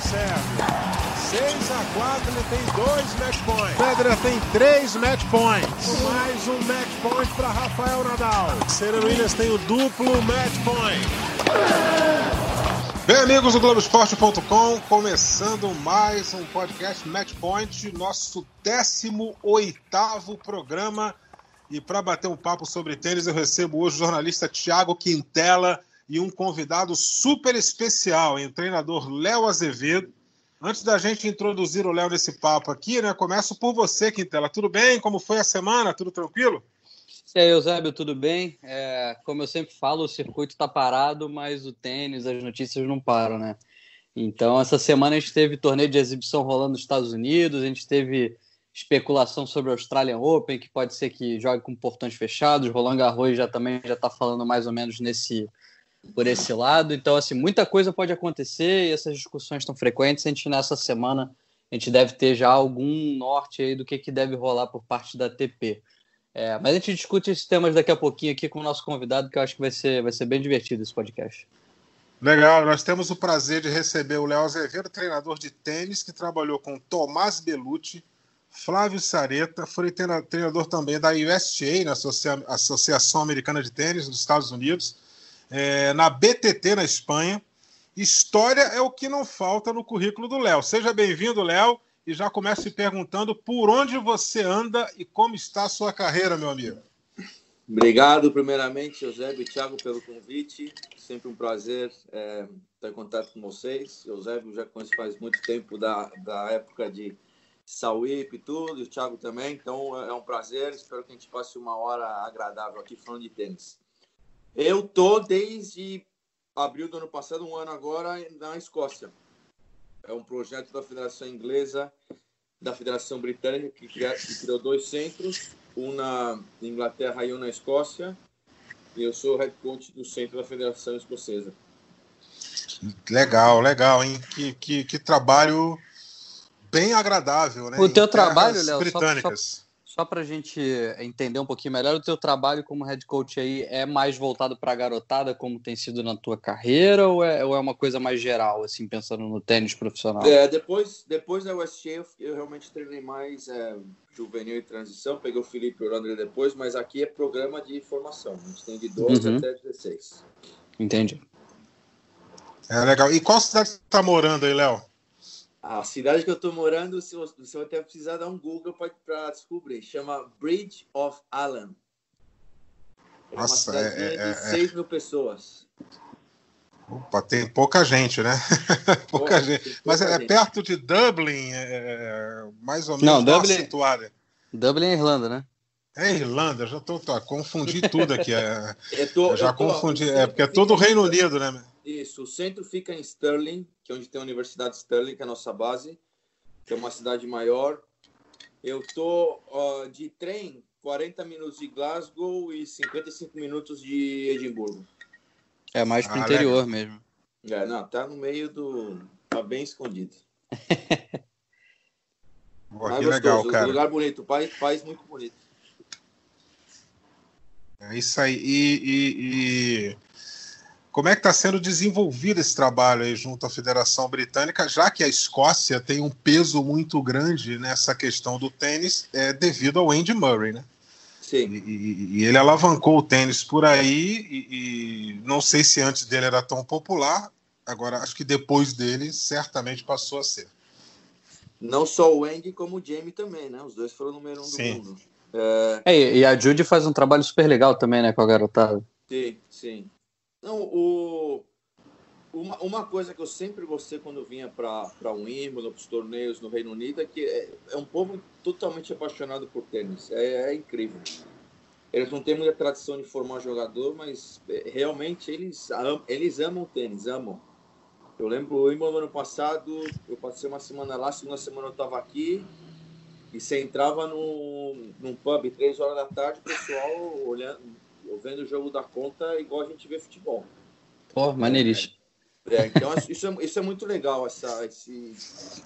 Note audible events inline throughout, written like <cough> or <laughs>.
o Sérgio. 6 a 4, ele tem dois match points. Federer tem três match points. Mais um match point para Rafael Nadal. Serena Williams tem o duplo match point. Bem, amigos do Globoesporte.com, começando mais um podcast Match Point, nosso 18 programa. E para bater um papo sobre tênis, eu recebo hoje o jornalista Thiago Quintela e um convidado super especial, o treinador Léo Azevedo. Antes da gente introduzir o Léo nesse papo aqui, né? Começo por você, Quintela. Tudo bem? Como foi a semana? Tudo tranquilo? E aí, Eusébio, tudo bem? É, como eu sempre falo, o circuito está parado, mas o tênis, as notícias não param, né? Então, essa semana a gente teve torneio de exibição rolando nos Estados Unidos, a gente teve especulação sobre o Australian Open, que pode ser que jogue com portões fechados. Roland Garros já também já está falando mais ou menos nesse por esse lado. Então, assim, muita coisa pode acontecer e essas discussões estão frequentes. A gente, nessa semana, a gente deve ter já algum norte aí do que, que deve rolar por parte da TP. É, mas a gente discute esses temas daqui a pouquinho aqui com o nosso convidado, que eu acho que vai ser, vai ser bem divertido esse podcast. Legal, nós temos o prazer de receber o Léo Azevedo, treinador de tênis, que trabalhou com Tomás Belucci, Flávio Sareta, foi treinador também da USTA, na Associação Americana de Tênis dos Estados Unidos, é, na BTT na Espanha. História é o que não falta no currículo do Léo. Seja bem-vindo, Léo, e já começo se perguntando por onde você anda e como está a sua carreira, meu amigo. Obrigado, primeiramente, Eusébio e Thiago, pelo convite. Sempre um prazer é, estar em contato com vocês. Eusébio já conheço faz muito tempo da, da época de Sauípe e tudo, e o Thiago também. Então é um prazer. Espero que a gente passe uma hora agradável aqui falando de tênis. Eu tô desde abril do ano passado, um ano agora, na Escócia. É um projeto da Federação Inglesa, da Federação Britânica, que, criou, que criou dois centros, um na Inglaterra e um na Escócia. E eu sou head coach do centro da Federação Escocesa. Legal, legal, hein? Que, que, que trabalho bem agradável, né? O teu trabalho, Léo, britânicas. Só, só, só para a gente entender um pouquinho melhor, o teu trabalho como head coach aí é mais voltado para a garotada, como tem sido na tua carreira, ou é, ou é uma coisa mais geral, assim, pensando no tênis profissional? É, depois, depois da USG, eu, eu realmente treinei mais é, juvenil e transição, peguei o Felipe e o André depois, mas aqui é programa de formação, a gente tem de 12 uhum. até 16. Entendi. É legal. E qual cidade você está morando aí, Léo? A cidade que eu estou morando, você vai até precisar dar um Google para descobrir. Chama Bridge of Allen. É Nossa, uma é, é, de 6 é, mil pessoas. Opa, tem pouca gente, né? <laughs> pouca gente. Pouca Mas é, gente. perto de Dublin, é, mais ou menos Não, Dublin, situada. Dublin é Irlanda, né? É Irlanda, já tô, tô confundi tudo aqui. É, <laughs> tô, já tô, confundi, é porque é todo o Reino Unido, né? Isso, o centro fica em Stirling, que é onde tem a Universidade de Stirling, que é a nossa base, que é uma cidade maior. Eu tô uh, de trem 40 minutos de Glasgow e 55 minutos de Edimburgo. É mais pro ah, interior legal. mesmo. É, não, tá no meio do. tá bem escondido. <laughs> Boa, que legal, cara. Lugar bonito, país, país muito bonito. É isso aí. E, e, e, como é que está sendo desenvolvido esse trabalho aí junto à Federação Britânica, já que a Escócia tem um peso muito grande nessa questão do tênis é, devido ao Andy Murray, né? Sim. E, e ele alavancou o tênis por aí e, e não sei se antes dele era tão popular, agora acho que depois dele certamente passou a ser. Não só o Andy, como o Jamie também, né? Os dois foram o número um Sim. do mundo. É... é... e a Judy faz um trabalho super legal também, né, com a garotada. Sim, sim. Não, o... uma, uma coisa que eu sempre gostei quando vinha para um Wimbledon, para os torneios no Reino Unido, é que é, é, um povo totalmente apaixonado por tênis. É, é, incrível. Eles não têm muita tradição de formar jogador, mas é, realmente eles, eles amam tênis, amam. Eu lembro o Wimbledon ano passado, eu passei uma semana lá, segunda semana eu estava aqui, e você entrava no, num pub três horas da tarde, o pessoal olhando, vendo o jogo da conta igual a gente vê futebol. Pô, maneiríssimo. É, é, então isso é, isso é muito legal. Essa, esse,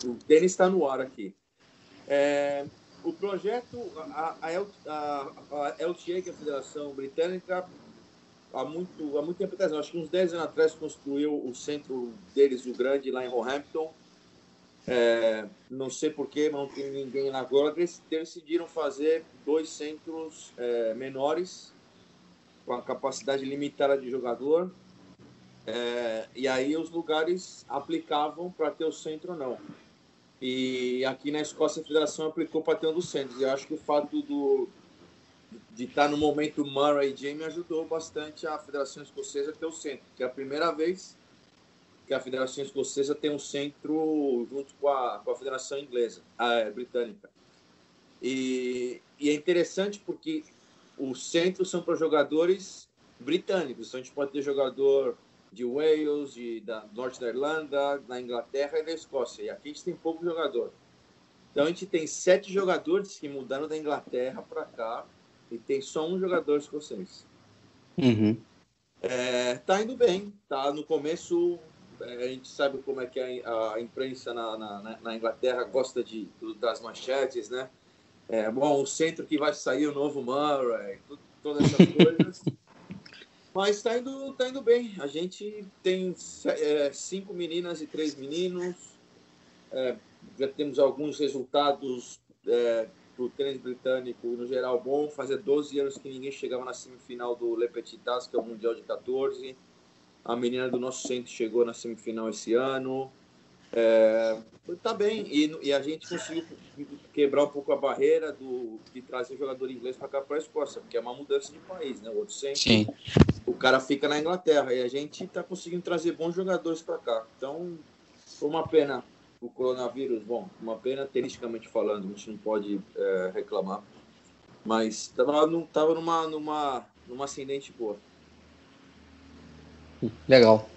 o tênis está no ar aqui. É, o projeto, a, a, a, a LTA, que é a Federação Britânica, há muito, há muito tempo atrás, acho que uns 10 anos atrás, construiu o centro deles, o grande, lá em Roehampton É, não sei porquê, não tem ninguém na agora. Eles decidiram fazer dois centros é, menores, com a capacidade limitada de jogador. É, e aí os lugares aplicavam para ter o centro ou não. E aqui na Escócia a federação aplicou para ter um dos centros. E eu acho que o fato do, de estar no momento Murray e Jamie ajudou bastante a Federação Escocesa a ter o centro, que é a primeira vez que a Federação Escocesa tem um centro junto com a, com a Federação Inglesa, a é, Britânica. E, e, é interessante porque os centros são para jogadores britânicos, então a gente pode ter jogador de Wales, de, da Norte da Irlanda, da Inglaterra e da Escócia. E aqui a gente tem pouco jogador. Então a gente tem sete jogadores que mudaram da Inglaterra para cá e tem só um jogador escocês. Uhum. É, tá indo bem, tá no começo. É, a gente sabe como é que a, a imprensa na, na, na, Inglaterra gosta de, das manchetes, né? É, bom, o centro que vai sair o novo Murray, tudo, todas essas <laughs> coisas. Mas tá indo, tá indo bem. A gente tem é, cinco meninas e três meninos. É, já temos alguns resultados é, para o tênis britânico, no geral, bom. Fazia 12 anos que ninguém chegava na semifinal do Le Petit Tas, que é o Mundial de 14. A menina do nosso centro chegou na semifinal esse ano. É, tá bem, e, e, a gente conseguiu quebrar um pouco a barreira do, de trazer jogador inglês para cá para a Escócia, porque é uma mudança de país, né? O outro sempre, Sim. o cara fica na Inglaterra e a gente está conseguindo trazer bons jogadores para cá. Então, foi uma pena o coronavírus, bom, uma pena tenisticamente falando, a gente não pode é, reclamar, mas estava tava numa, numa, numa ascendente boa. Legal.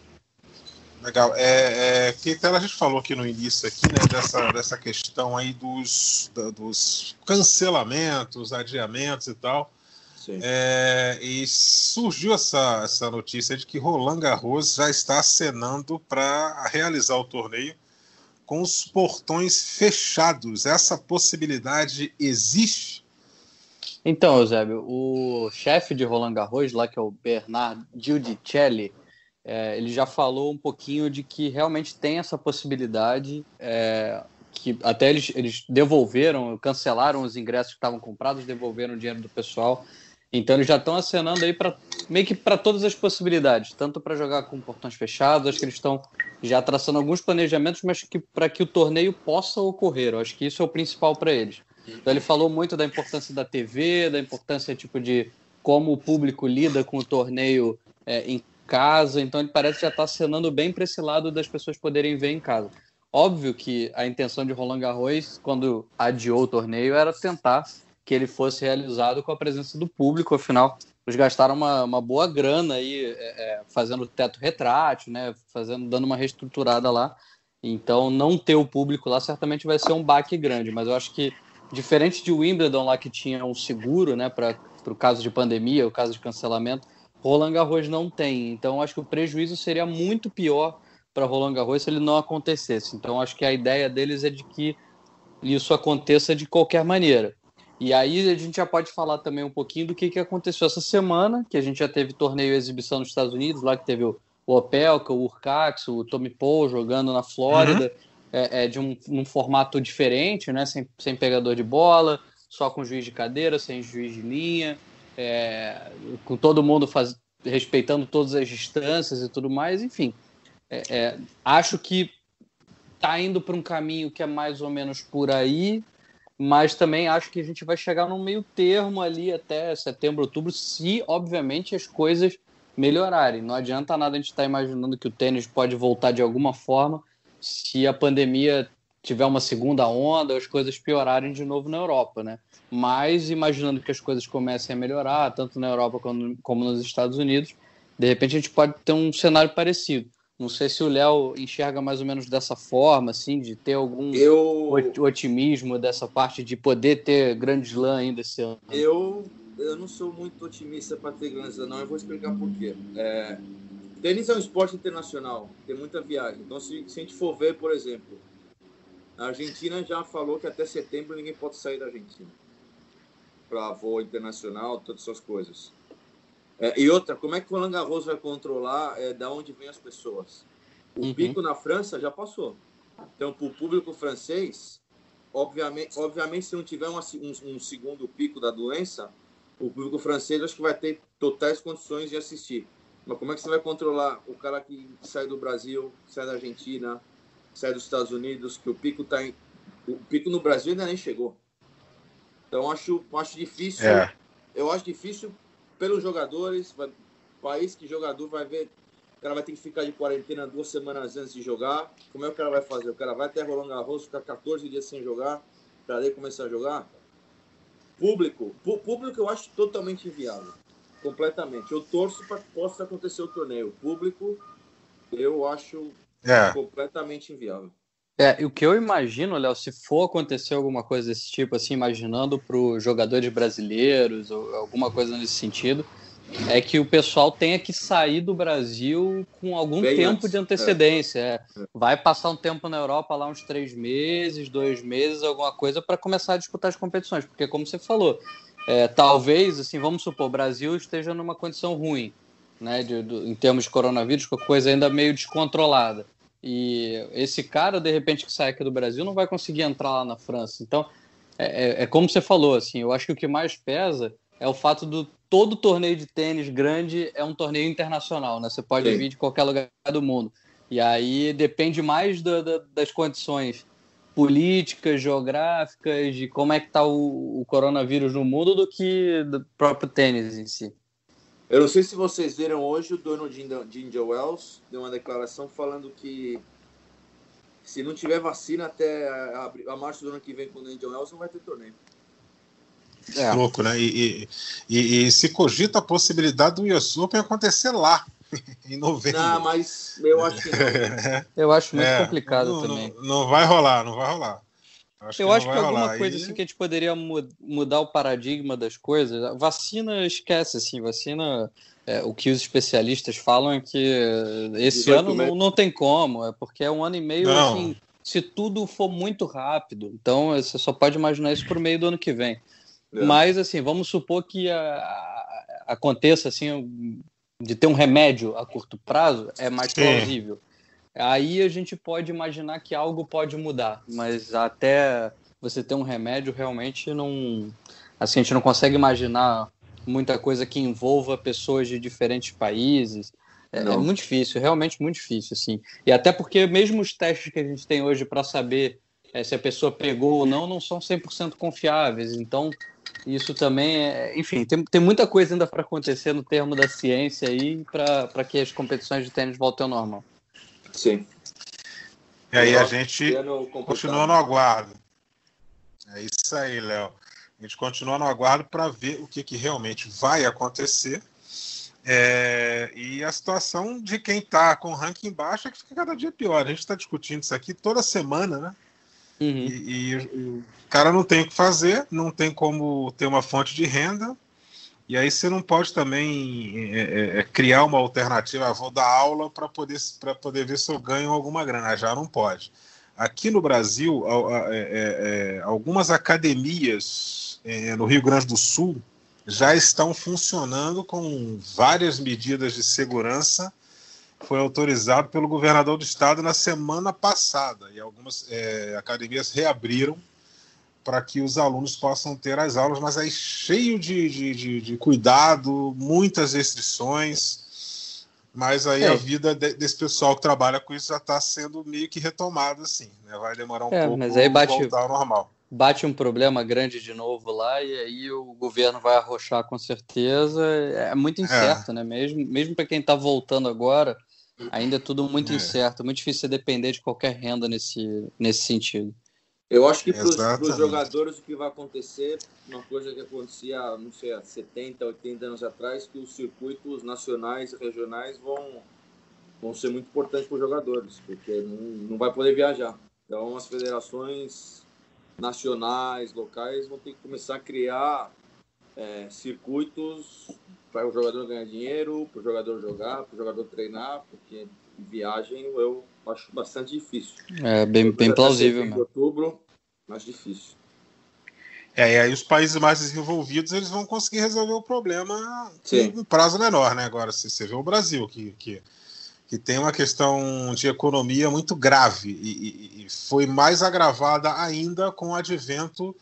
Legal. É, é, que a gente falou aqui no início aqui, né, dessa, dessa questão aí dos, da, dos cancelamentos, adiamentos e tal. É, e surgiu essa, essa notícia de que Roland Garros já está acenando para realizar o torneio com os portões fechados. Essa possibilidade existe? Então, Eusébio, o chefe de Roland Garros, lá que é o Bernard Giudicelli, é, ele já falou um pouquinho de que realmente tem essa possibilidade, é, que até eles, eles devolveram, cancelaram os ingressos que estavam comprados, devolveram o dinheiro do pessoal. Então eles já estão acenando aí para meio que para todas as possibilidades, tanto para jogar com portões fechados, acho que eles estão já traçando alguns planejamentos, mas que para que o torneio possa ocorrer, eu acho que isso é o principal para eles. Então ele falou muito da importância da TV, da importância tipo de como o público lida com o torneio é, em casa, então ele parece já estar tá acenando bem para esse lado das pessoas poderem ver em casa. Óbvio que a intenção de Roland Garros, quando adiou o torneio, era tentar que ele fosse realizado com a presença do público, afinal, eles gastaram uma, uma boa grana aí é, é, fazendo teto retrátil, né, fazendo, dando uma reestruturada lá. Então, não ter o público lá certamente vai ser um baque grande, mas eu acho que, diferente de Wimbledon lá que tinha um seguro, né, para o caso de pandemia, o caso de cancelamento, Roland Garros não tem. Então, acho que o prejuízo seria muito pior para Roland Garros se ele não acontecesse. Então, acho que a ideia deles é de que isso aconteça de qualquer maneira. E aí a gente já pode falar também um pouquinho do que, que aconteceu essa semana, que a gente já teve torneio e exibição nos Estados Unidos, lá que teve o, Opelka, o Urcax, o Tommy Paul jogando na Flórida, uhum. é, é, de um, um, formato diferente, né? Sem, sem pegador de bola, só com juiz de cadeira, sem juiz de linha, é, com todo mundo faz, respeitando todas as distâncias e tudo mais, enfim. É, é acho que está indo para um caminho que é mais ou menos por aí, mas também acho que a gente vai chegar num meio termo ali até setembro, outubro, se obviamente as coisas melhorarem. Não adianta nada a gente estar tá imaginando que o tênis pode voltar de alguma forma se a pandemia tiver uma segunda onda, as coisas piorarem de novo na Europa, né? Mas imaginando que as coisas comecem a melhorar, tanto na Europa como, como nos Estados Unidos, de repente a gente pode ter um cenário parecido. Não sei se o Léo enxerga mais ou menos dessa forma, assim, de ter algum eu... otimismo dessa parte de poder ter grande slam ainda esse ano. Eu, eu não sou muito otimista para ter grande slam, não. Eu vou explicar por quê. É, tênis é um esporte internacional, tem muita viagem. Então, se, se a gente for ver, por exemplo, a Argentina já falou que até setembro ninguém pode sair da Argentina para voo internacional, todas essas coisas. É, e outra, como é que o Roland Garros vai controlar é, da onde vem as pessoas? O uhum. pico na França já passou. Então, para o público francês, obviamente, obviamente, se não tiver um, um, segundo pico da doença, o público francês acho que vai ter totais condições de assistir. Mas como é que você vai controlar o cara que sai do Brasil, sai da Argentina, sai dos Estados Unidos, que o pico tá em... o pico no Brasil ainda nem chegou. Então acho acho difícil. É. Eu acho difícil pelos jogadores, vai, país que jogador vai ver, o cara vai ter que ficar de quarentena duas semanas antes de jogar. Como é que o cara vai fazer? O cara vai até Roland Garros, ficar 14 dias sem jogar, para daí começar a jogar? Público, público eu acho totalmente inviável completamente. Eu torço para que possa acontecer o torneio. Público, eu acho é. completamente inviável. É, o que eu imagino, Léo, se for acontecer alguma coisa desse tipo, assim, imaginando para os jogadores brasileiros ou alguma coisa nesse sentido, é que o pessoal tenha que sair do Brasil com algum Bem tempo antes. de antecedência. É. É. Vai passar um tempo na Europa lá, uns três meses, dois meses, alguma coisa, para começar a disputar as competições. Porque, como você falou, é, talvez, assim, vamos supor, o Brasil esteja numa condição ruim, né, de, de, em termos de coronavírus, com a coisa ainda meio descontrolada. E esse cara, de repente, que sai aqui do Brasil, não vai conseguir entrar lá na França. Então, é, é, é como você falou, assim, eu acho que o que mais pesa é o fato do todo torneio de tênis grande é um torneio internacional, né? Você pode Sim. vir de qualquer lugar do mundo. E aí depende mais do, do, das condições políticas, geográficas, de como é que está o, o, coronavírus no mundo do que do próprio tênis em si. Eu não sei se vocês viram hoje, o dono de India Wells deu uma declaração falando que se não tiver vacina até a, a março do ano que vem com o India Wells, não vai ter torneio. É. Louco, né? E, e, e, se cogita a possibilidade do US Open acontecer lá. <laughs> em novembro. Não, mas eu acho que não. <laughs> eu acho muito é, complicado não, também. Não, não, vai rolar, não vai rolar. Acho eu que acho que alguma coisa assim que a gente poderia mudar o paradigma das coisas. Vacina esquece, assim, vacina. É, o que os especialistas falam é que esse ano não, não tem como, é porque é um ano e meio assim, se tudo for muito rápido. Então você só pode imaginar isso por meio do ano que vem. É. Mas assim, vamos supor que a, a, aconteça assim de ter um remédio a curto prazo é mais plausível. Aí a gente pode imaginar que algo pode mudar, mas até você ter um remédio realmente não. Assim, a gente não consegue imaginar muita coisa que envolva pessoas de diferentes países. É, é, muito difícil, realmente muito difícil, assim. E até porque mesmo os testes que a gente tem hoje para saber é, se a pessoa pegou ou não, não são 100% confiáveis. Então, isso também é. Enfim, tem, tem muita coisa ainda para acontecer no termo da ciência aí para que as competições de tênis voltem ao normal. Sim. E aí a gente continua no aguardo. É isso aí, Léo. A gente continua no aguardo para ver o que, que realmente vai acontecer. É, e a situação de quem está com o ranking baixo é que fica cada dia pior. A gente está discutindo isso aqui toda semana, né? Uhum. E, e, o cara não tem o que fazer, não tem como ter uma fonte de renda, e aí você não pode também é, é, é criar uma alternativa, ah, vou dar aula para poder, poder ver se eu ganho alguma grana. Já não pode. Aqui no Brasil, é, é, algumas academias no Rio Grande do Sul já estão funcionando com várias medidas de segurança foi autorizado pelo governador do estado na semana passada e algumas academias reabriram para que os alunos possam ter as aulas, mas aí cheio de, de, de, de cuidado, muitas restrições, mas aí é. a vida de, desse pessoal que trabalha com isso já está sendo meio que retomada, assim, né? vai demorar um é, pouco mas aí bate, voltar ao normal. Bate um problema grande de novo lá e aí o governo vai arrochar com certeza, é muito incerto, é. né? Mesmo, mesmo para quem está voltando agora, Ainda é tudo muito é. incerto, muito difícil você depender de qualquer renda nesse, nesse sentido. Eu acho que para os jogadores o que vai acontecer, uma coisa que acontecia, não sei, há 70, 80 anos atrás, que os circuitos nacionais e regionais vão, vão ser muito importantes para os jogadores, porque não, não vai poder viajar. Então as federações nacionais, locais, vão ter que começar a criar é, circuitos para o jogador ganhar dinheiro, para o jogador jogar, para o jogador treinar, porque viagem eu acho bastante difícil. É bem, bem plausível. Em outubro, mais difícil. É, e aí os países mais desenvolvidos eles vão conseguir resolver o problema Sim. em um prazo menor, né? Agora, se você vê o Brasil, que, que, que tem uma questão de economia muito grave e, e, e foi mais agravada ainda com o advento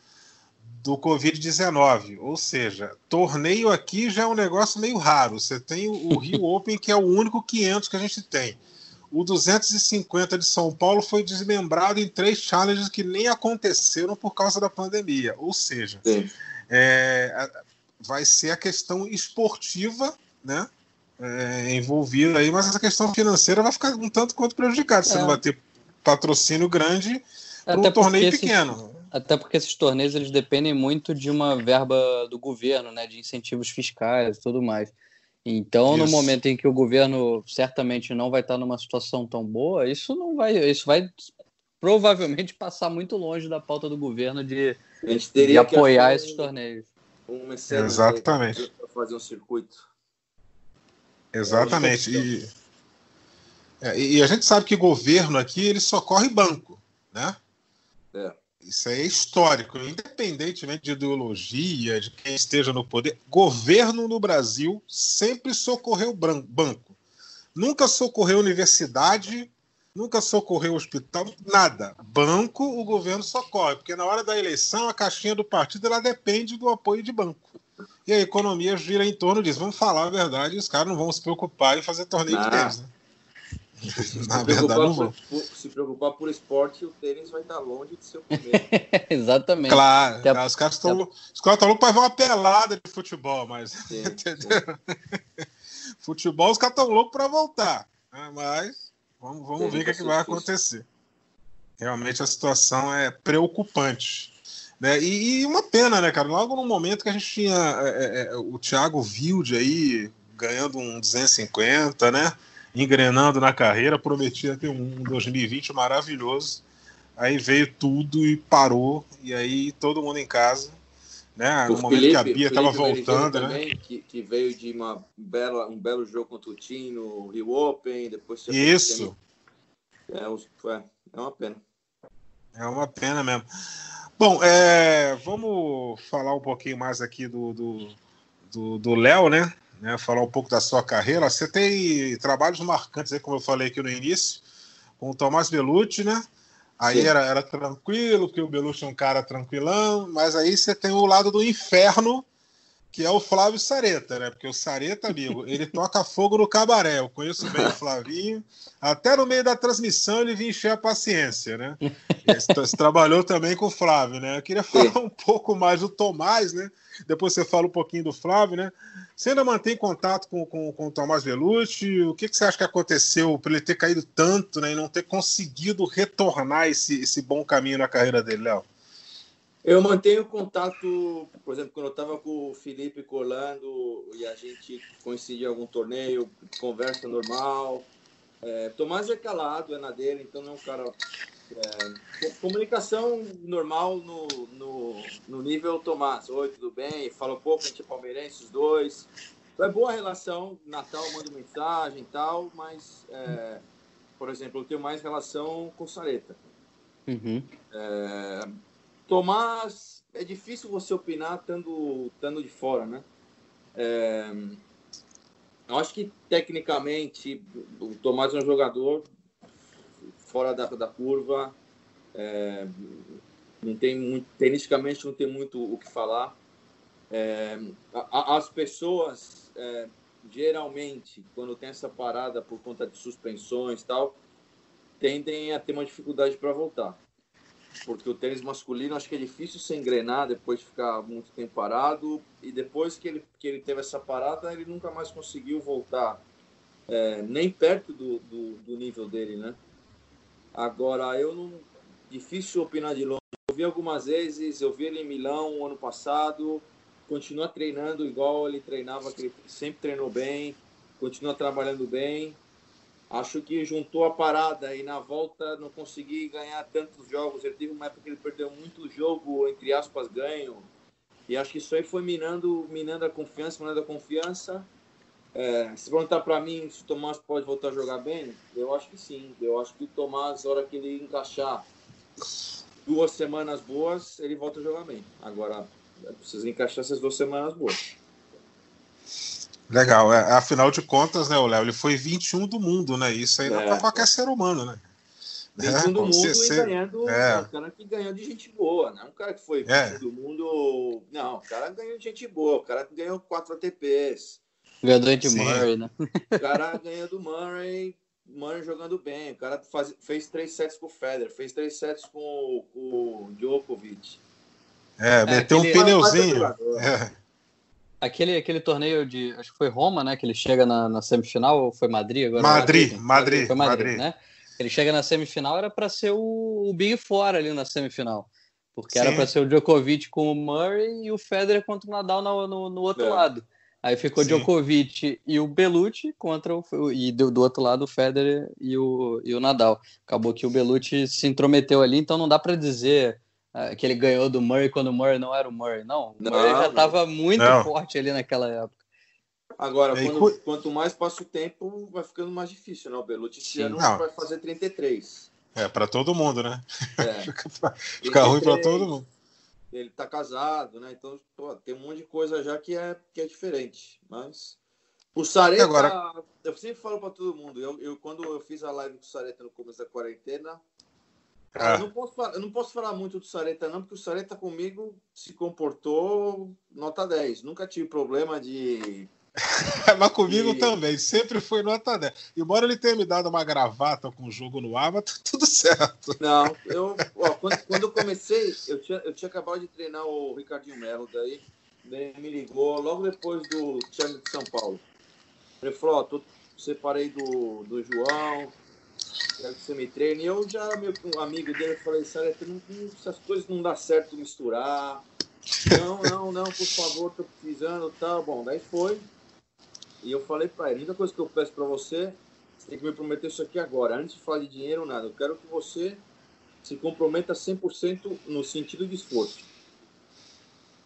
do Covid-19. Ou seja, torneio aqui já é um negócio meio raro. Você tem o Rio <laughs> Open, que é o único 500 que a gente tem. O 250 de São Paulo foi desmembrado em três challenges que nem aconteceram por causa da pandemia. Ou seja, é, vai ser a questão esportiva, né? É, envolvida aí, mas essa questão financeira vai ficar um tanto quanto prejudicada. Você é. não vai ter patrocínio grande para um torneio pequeno. Até porque esses torneios eles dependem muito de uma verba do governo, né, de incentivos fiscais e tudo mais. Então, isso. no momento em que o governo certamente não vai estar numa situação tão boa, isso não vai, isso vai provavelmente <laughs> passar muito longe da pauta do governo de, de apoiar esses torneios. Um Exatamente. Para fazer um circuito. Exatamente. E, é, e a gente sabe que governo aqui ele socorre banco, né? É. Isso é histórico, independentemente de ideologia, de quem esteja no poder. Governo no Brasil sempre socorreu banco. Nunca socorreu universidade, nunca socorreu hospital, nada. Banco o governo socorre, porque na hora da eleição a caixinha do partido ela depende do apoio de banco. E a economia gira em torno disso. Vamos falar a verdade, os caras não vão se preocupar em fazer torneio de tênis. Né? Na verdade, não. Por, se preocupar por esporte, o tênis vai estar longe de ser o primeiro. <laughs> Exatamente. Claro, a... os caras estão os caras estão loucos para ver uma pelada de futebol, mas. Sim, <laughs> entendeu? Sim. <laughs> futebol, os caras estão loucos para voltar. Né? Mas vamos, vamos ver o que, é que vai acontecer. Realmente a situação é preocupante. Né? E, e, uma pena, né, cara? Logo no momento que a gente tinha é, é, é o Thiago Wilde aí ganhando um 250, né? Engrenando na carreira, prometia ter um 2020 maravilhoso. Aí veio tudo e parou, e aí todo mundo em casa. Né? No momento que a Bia estava voltando, né? Também, que, que, veio de uma bela, um belo jogo contra o Tim no Rio Open, depois Isso. É, é, uma pena. É uma pena mesmo. Bom, é, vamos falar um pouquinho mais aqui do do, do Léo, né? Né, falar um pouco da sua carreira. Você tem trabalhos marcantes, aí, como eu falei aqui no início, com o Tomás Belucci, né? Aí era, era tranquilo, porque o Belucci é um cara tranquilão, mas aí você tem o lado do inferno, que é o Flávio Sareta, né? Porque o Sareta, amigo, ele toca fogo no cabaré. Eu conheço bem o Flavinho. Até no meio da transmissão ele vinha encher a paciência, né? Você trabalhou também com o Flávio, né? Eu queria falar um pouco mais do Tomás, né? Depois você fala um pouquinho do Flávio, né? Você ainda mantém contato com, com, com o Tomás Belucci? O que, que você acha que aconteceu para ele ter caído tanto né, e não ter conseguido retornar esse, esse bom caminho na carreira dele, Léo? Eu mantenho contato, por exemplo, quando eu estava com o Felipe Colando e a gente coincidia em algum torneio, conversa normal. É, Tomás é calado, é na dele, então não é um cara é, comunicação normal no, no, no, nível Tomás. Oi, tudo bem? Fala um pouco, a gente é palmeirense, os dois. É boa a relação, Natal manda mensagem e tal, mas, é, por exemplo, eu tenho mais relação com Sareta. Uhum. É, Tomás, é difícil você opinar estando, estando de fora, né? É, eu acho que, tecnicamente, o Tomás é um jogador fora da, da curva. É, não tem muito, tenisticamente não tem muito o que falar. É, a, as pessoas é, geralmente, quando tem essa parada por conta de suspensões tal, tendem a ter uma dificuldade para voltar. Porque o tênis masculino acho que é difícil se engrenar depois de ficar muito tempo parado. E depois que ele, que ele teve essa parada, ele nunca mais conseguiu voltar é, nem perto do, do, do nível dele, né? Agora, eu não. Difícil opinar de longe. Eu vi algumas vezes, eu vi ele em Milão ano passado, continua treinando igual ele treinava, ele sempre treinou bem, continua trabalhando bem. Acho que juntou a parada e na volta não consegui ganhar tantos jogos. Ele teve uma época que ele perdeu muito jogo, entre aspas, ganho. E acho que isso aí foi minando, minando a confiança, minando a confiança. É, se perguntar para mim se o Tomás pode voltar a jogar bem, eu acho que sim. Eu acho que o Tomás, na hora que ele encaixar duas semanas boas, ele volta a jogar bem. Agora, precisa encaixar essas duas semanas boas. Legal, é, afinal de contas, né, o Léo, ele foi 21 do mundo, né? Isso aí não é para qualquer ser humano, né? 21 <laughs> é, do mundo ser, e ganhando. É. Um cara que ganhou de gente boa, né? Um cara que foi 21 é. do mundo. Não, o cara ganhou de gente boa, o cara que ganhou 4 ATPs. Ganhador de Murray, né? <laughs> O cara ganhou do Murray, Murray jogando bem. O cara faz, fez 3 sets com o Federer, fez 3 sets com, com o Djokovic. É, meteu aquele... um pneuzinho. É. Aquele, aquele torneio de. Acho que foi Roma, né? Que ele chega na, na semifinal, ou foi Madrid agora? Madrid, Madrid, Madrid. Foi Madrid, Madrid. né? Ele chega na semifinal, era para ser o, o, Big Four ali na semifinal. Porque Sim. era para ser o Djokovic com o Murray e o Federer contra o Nadal no, no, no outro é. lado. Aí ficou Sim. Djokovic e o Belucci contra o. E do, do, outro lado o Federer e o, e o Nadal. Acabou que o Belucci se intrometeu ali, então não dá para dizer que ele ganhou do Murray quando o Murray não era o Murray. Não, o Murray já estava muito não. forte ali naquela época. Agora, quando, quanto mais passa o tempo, vai ficando mais difícil, né? O Belucci esse ano vai fazer 33. É, para todo mundo, né? É. <laughs> fica, pra, fica ruim para todo mundo. Ele tá casado, né? Então, pô, tem um monte de coisa já que é, que é diferente. Mas o Sareta, Agora... eu sempre falo para todo mundo. Eu, eu, quando eu fiz a live com o Sareta no começo da quarentena, ah. eu, não posso, eu não posso falar muito do Sareta, não, porque o Sareta comigo se comportou nota 10. Nunca tive problema de <laughs> mas comigo também, sempre foi nota 10. Embora ele tenha me dado uma gravata com o jogo no ar, mas tá <laughs> tudo certo. Não, eu, ó, quando, quando, eu comecei, eu tinha, eu tinha acabado de treinar o Ricardinho Melo, daí ele me ligou logo depois do Thiago de São Paulo. Ele falou: Ó, tô, separei do, do João, que você me treine. Eu já, meu amigo dele, falei: Sério, essas coisas não dá certo misturar. Não, não, não, por favor, tô precisando, tá bom. Daí foi, e eu falei para ele: a única coisa que eu peço para você, você tem que me prometer isso aqui agora. Antes de falar de dinheiro, nada. Eu quero que você se comprometa 100% no sentido de esforço.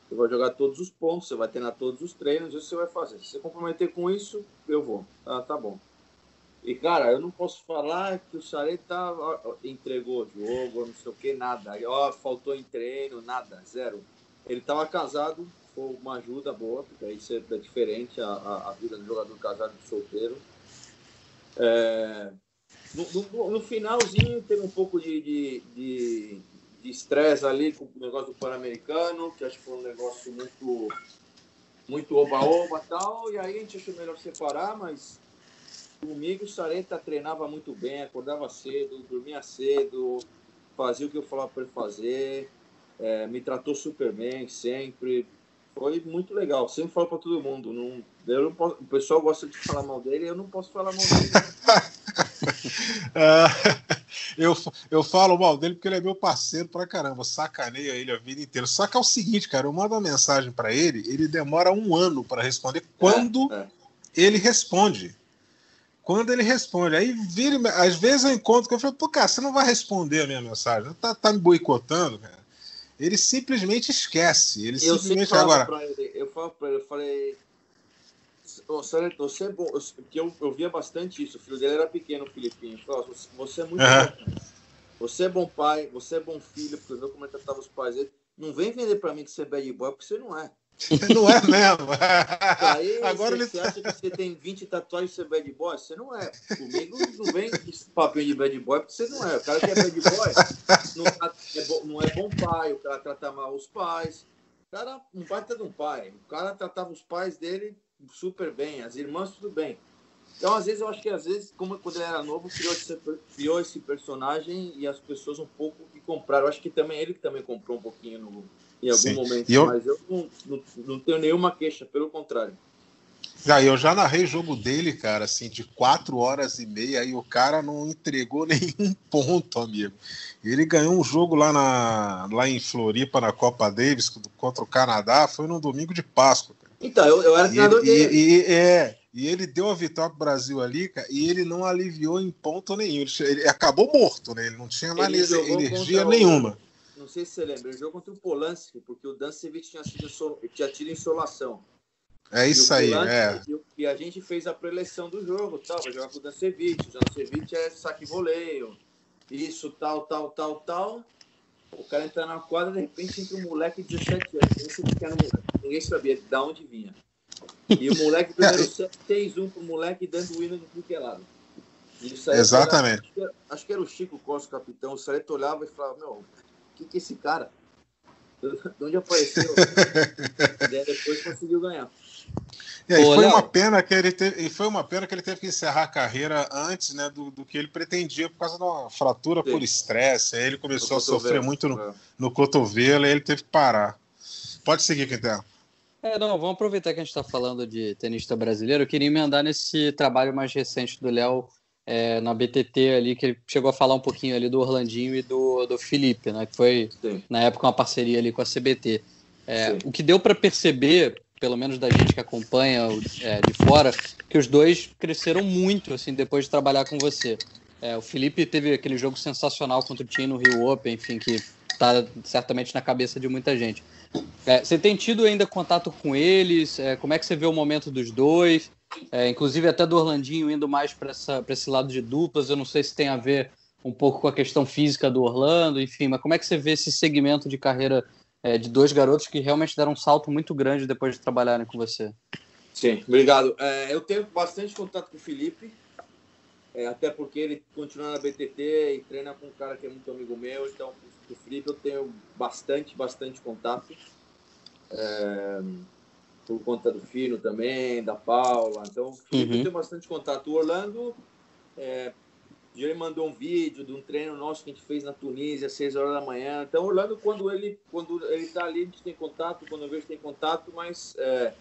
Você vai jogar todos os pontos, você vai treinar todos os treinos, isso você vai fazer. Se você comprometer com isso, eu vou. Ah, tá bom. E, cara, eu não posso falar que o Sareta entregou o jogo, não sei o que, nada. Ó, faltou em treino, nada, zero. Ele estava casado, foi uma ajuda boa, porque aí é diferente a, a, a vida do jogador casado e solteiro. É, no, no, no, finalzinho teve um pouco de estresse ali com o negócio do Pan-Americano, que acho que foi um negócio muito muito oba-oba e tal, e aí a gente achou melhor separar, mas comigo o Sarenta treinava muito bem, acordava cedo, dormia cedo, fazia o que eu falava para ele fazer, é, me tratou super bem sempre, foi muito legal. Sempre falo para todo mundo. Não, eu não posso, o pessoal gosta de falar mal dele, eu não posso falar mal dele. uh, <laughs> eu, eu falo mal dele porque ele é meu parceiro pra caramba. Sacaneia ele a vida inteira. Só que é o seguinte, cara, eu mando uma mensagem para ele, ele demora um ano para responder quando é, é. ele responde. Quando ele responde. Aí vira, às vezes eu encontro que eu falo, pô, cara, você não vai responder a minha mensagem. Tá, tá me boicotando, cara. Ele simplesmente esquece. Ele eu simplesmente agora. Ele, eu falo para ele, eu falei. Você, você é bom. Porque eu, eu via bastante isso. O filho dele era pequeno, o Filipinho. Você é muito uhum. bom. Você é bom pai, você é bom filho, porque eu vi como é tratava os pais dele. Não vem vender para mim que você é bad boy, porque você não é. Não é mesmo. <laughs> Aí, <laughs> Agora você, ele... você acha que você tem 20 tatuagens você é bad boy? Você não é. Comigo não vem esse papinho de bad boy, porque você não é. O cara que é bad boy não é, bom, não é bom pai, o cara trata mal os pais. O cara, um baita de um pai. O cara tratava os pais dele super bem, as irmãs tudo bem. Então, às vezes, eu acho que, às vezes, como quando ele era novo, criou esse, criou esse personagem e as pessoas um pouco que compraram. Eu acho que também ele também comprou um pouquinho no, em algum Sim. momento, eu... mas eu não, não, não, tenho nenhuma queixa, pelo contrário. Ah, eu já narrei jogo dele, cara, assim, de quatro horas e meia, e o cara não entregou <laughs> nenhum ponto, amigo. Ele ganhou um jogo lá, na, lá em Floripa, na Copa Davis, contra o Canadá, foi no domingo de Páscoa. Cara. Então, eu, eu era treinador dele. E, e, é, e ele deu a vitória pro Brasil ali, cara, e ele não aliviou em ponto nenhum. Ele, ele acabou morto, né? Ele não tinha mais energia nenhuma. O não sei se você lembra, ele jogou contra o Polanski, porque o Dancevic tinha, sido, tinha tido insolação. É isso aí, é. E, a gente fez a preleção do jogo, tal, vai jogar com o Dancevic, o Dancevic é saque voleio, isso, tal, tal, tal, tal. O cara entra na quadra, de repente entra um moleque de 17 anos, ninguém sabia de onde vinha. E o moleque 7 fez <laughs> um pro moleque dando o hino do tudo que é lado. Exatamente. Acho que, era, acho que, era, o Chico Costa, o capitão. O Sareta olhava e falava: Meu, o que, que é esse cara? <laughs> De onde apareceu? e <laughs> depois conseguiu ganhar. E aí, foi uma pena que ele teve, e foi uma pena que ele teve que encerrar a carreira antes, né, do, do que ele pretendia por causa de uma fratura Sim. por estresse. Aí ele começou a sofrer muito no, é. no cotovelo e ele teve que parar. Pode seguir, Quintela. É, não, vamos aproveitar que a gente está falando de tenista brasileiro. Eu queria emendar nesse trabalho mais recente do Léo é, na BTT ali, que ele chegou a falar um pouquinho ali do Orlandinho e do, do Felipe, né? Que foi, Sim. na época, uma parceria ali com a CBT. É, o que deu para perceber, pelo menos da gente que acompanha é, de fora, que os dois cresceram muito, assim, depois de trabalhar com você. É, o Felipe teve aquele jogo sensacional contra o time no Rio Open, enfim, que está certamente na cabeça de muita gente. É, você tem tido ainda contato com eles? É, como é que você vê o momento dos dois? É, inclusive até do Orlandinho indo mais para esse lado de duplas. Eu não sei se tem a ver um pouco com a questão física do Orlando, enfim, mas como é que você vê esse segmento de carreira é, de dois garotos que realmente deram um salto muito grande depois de trabalharem com você? Sim, obrigado. É, eu tenho bastante contato com o Felipe, é, até porque ele continua na BTT e treina com um cara que é muito amigo meu, então o Felipe eu tenho bastante, bastante contato. É, por conta do Fino também, da Paula. Então, o Felipe uhum. tenho bastante contato. O Orlando, é, ele mandou um vídeo de um treino nosso que a gente fez na Tunísia, às 6 horas da manhã. Então, Orlando, quando ele quando ele está ali, a gente tem contato, quando eu vejo tem contato, mas é,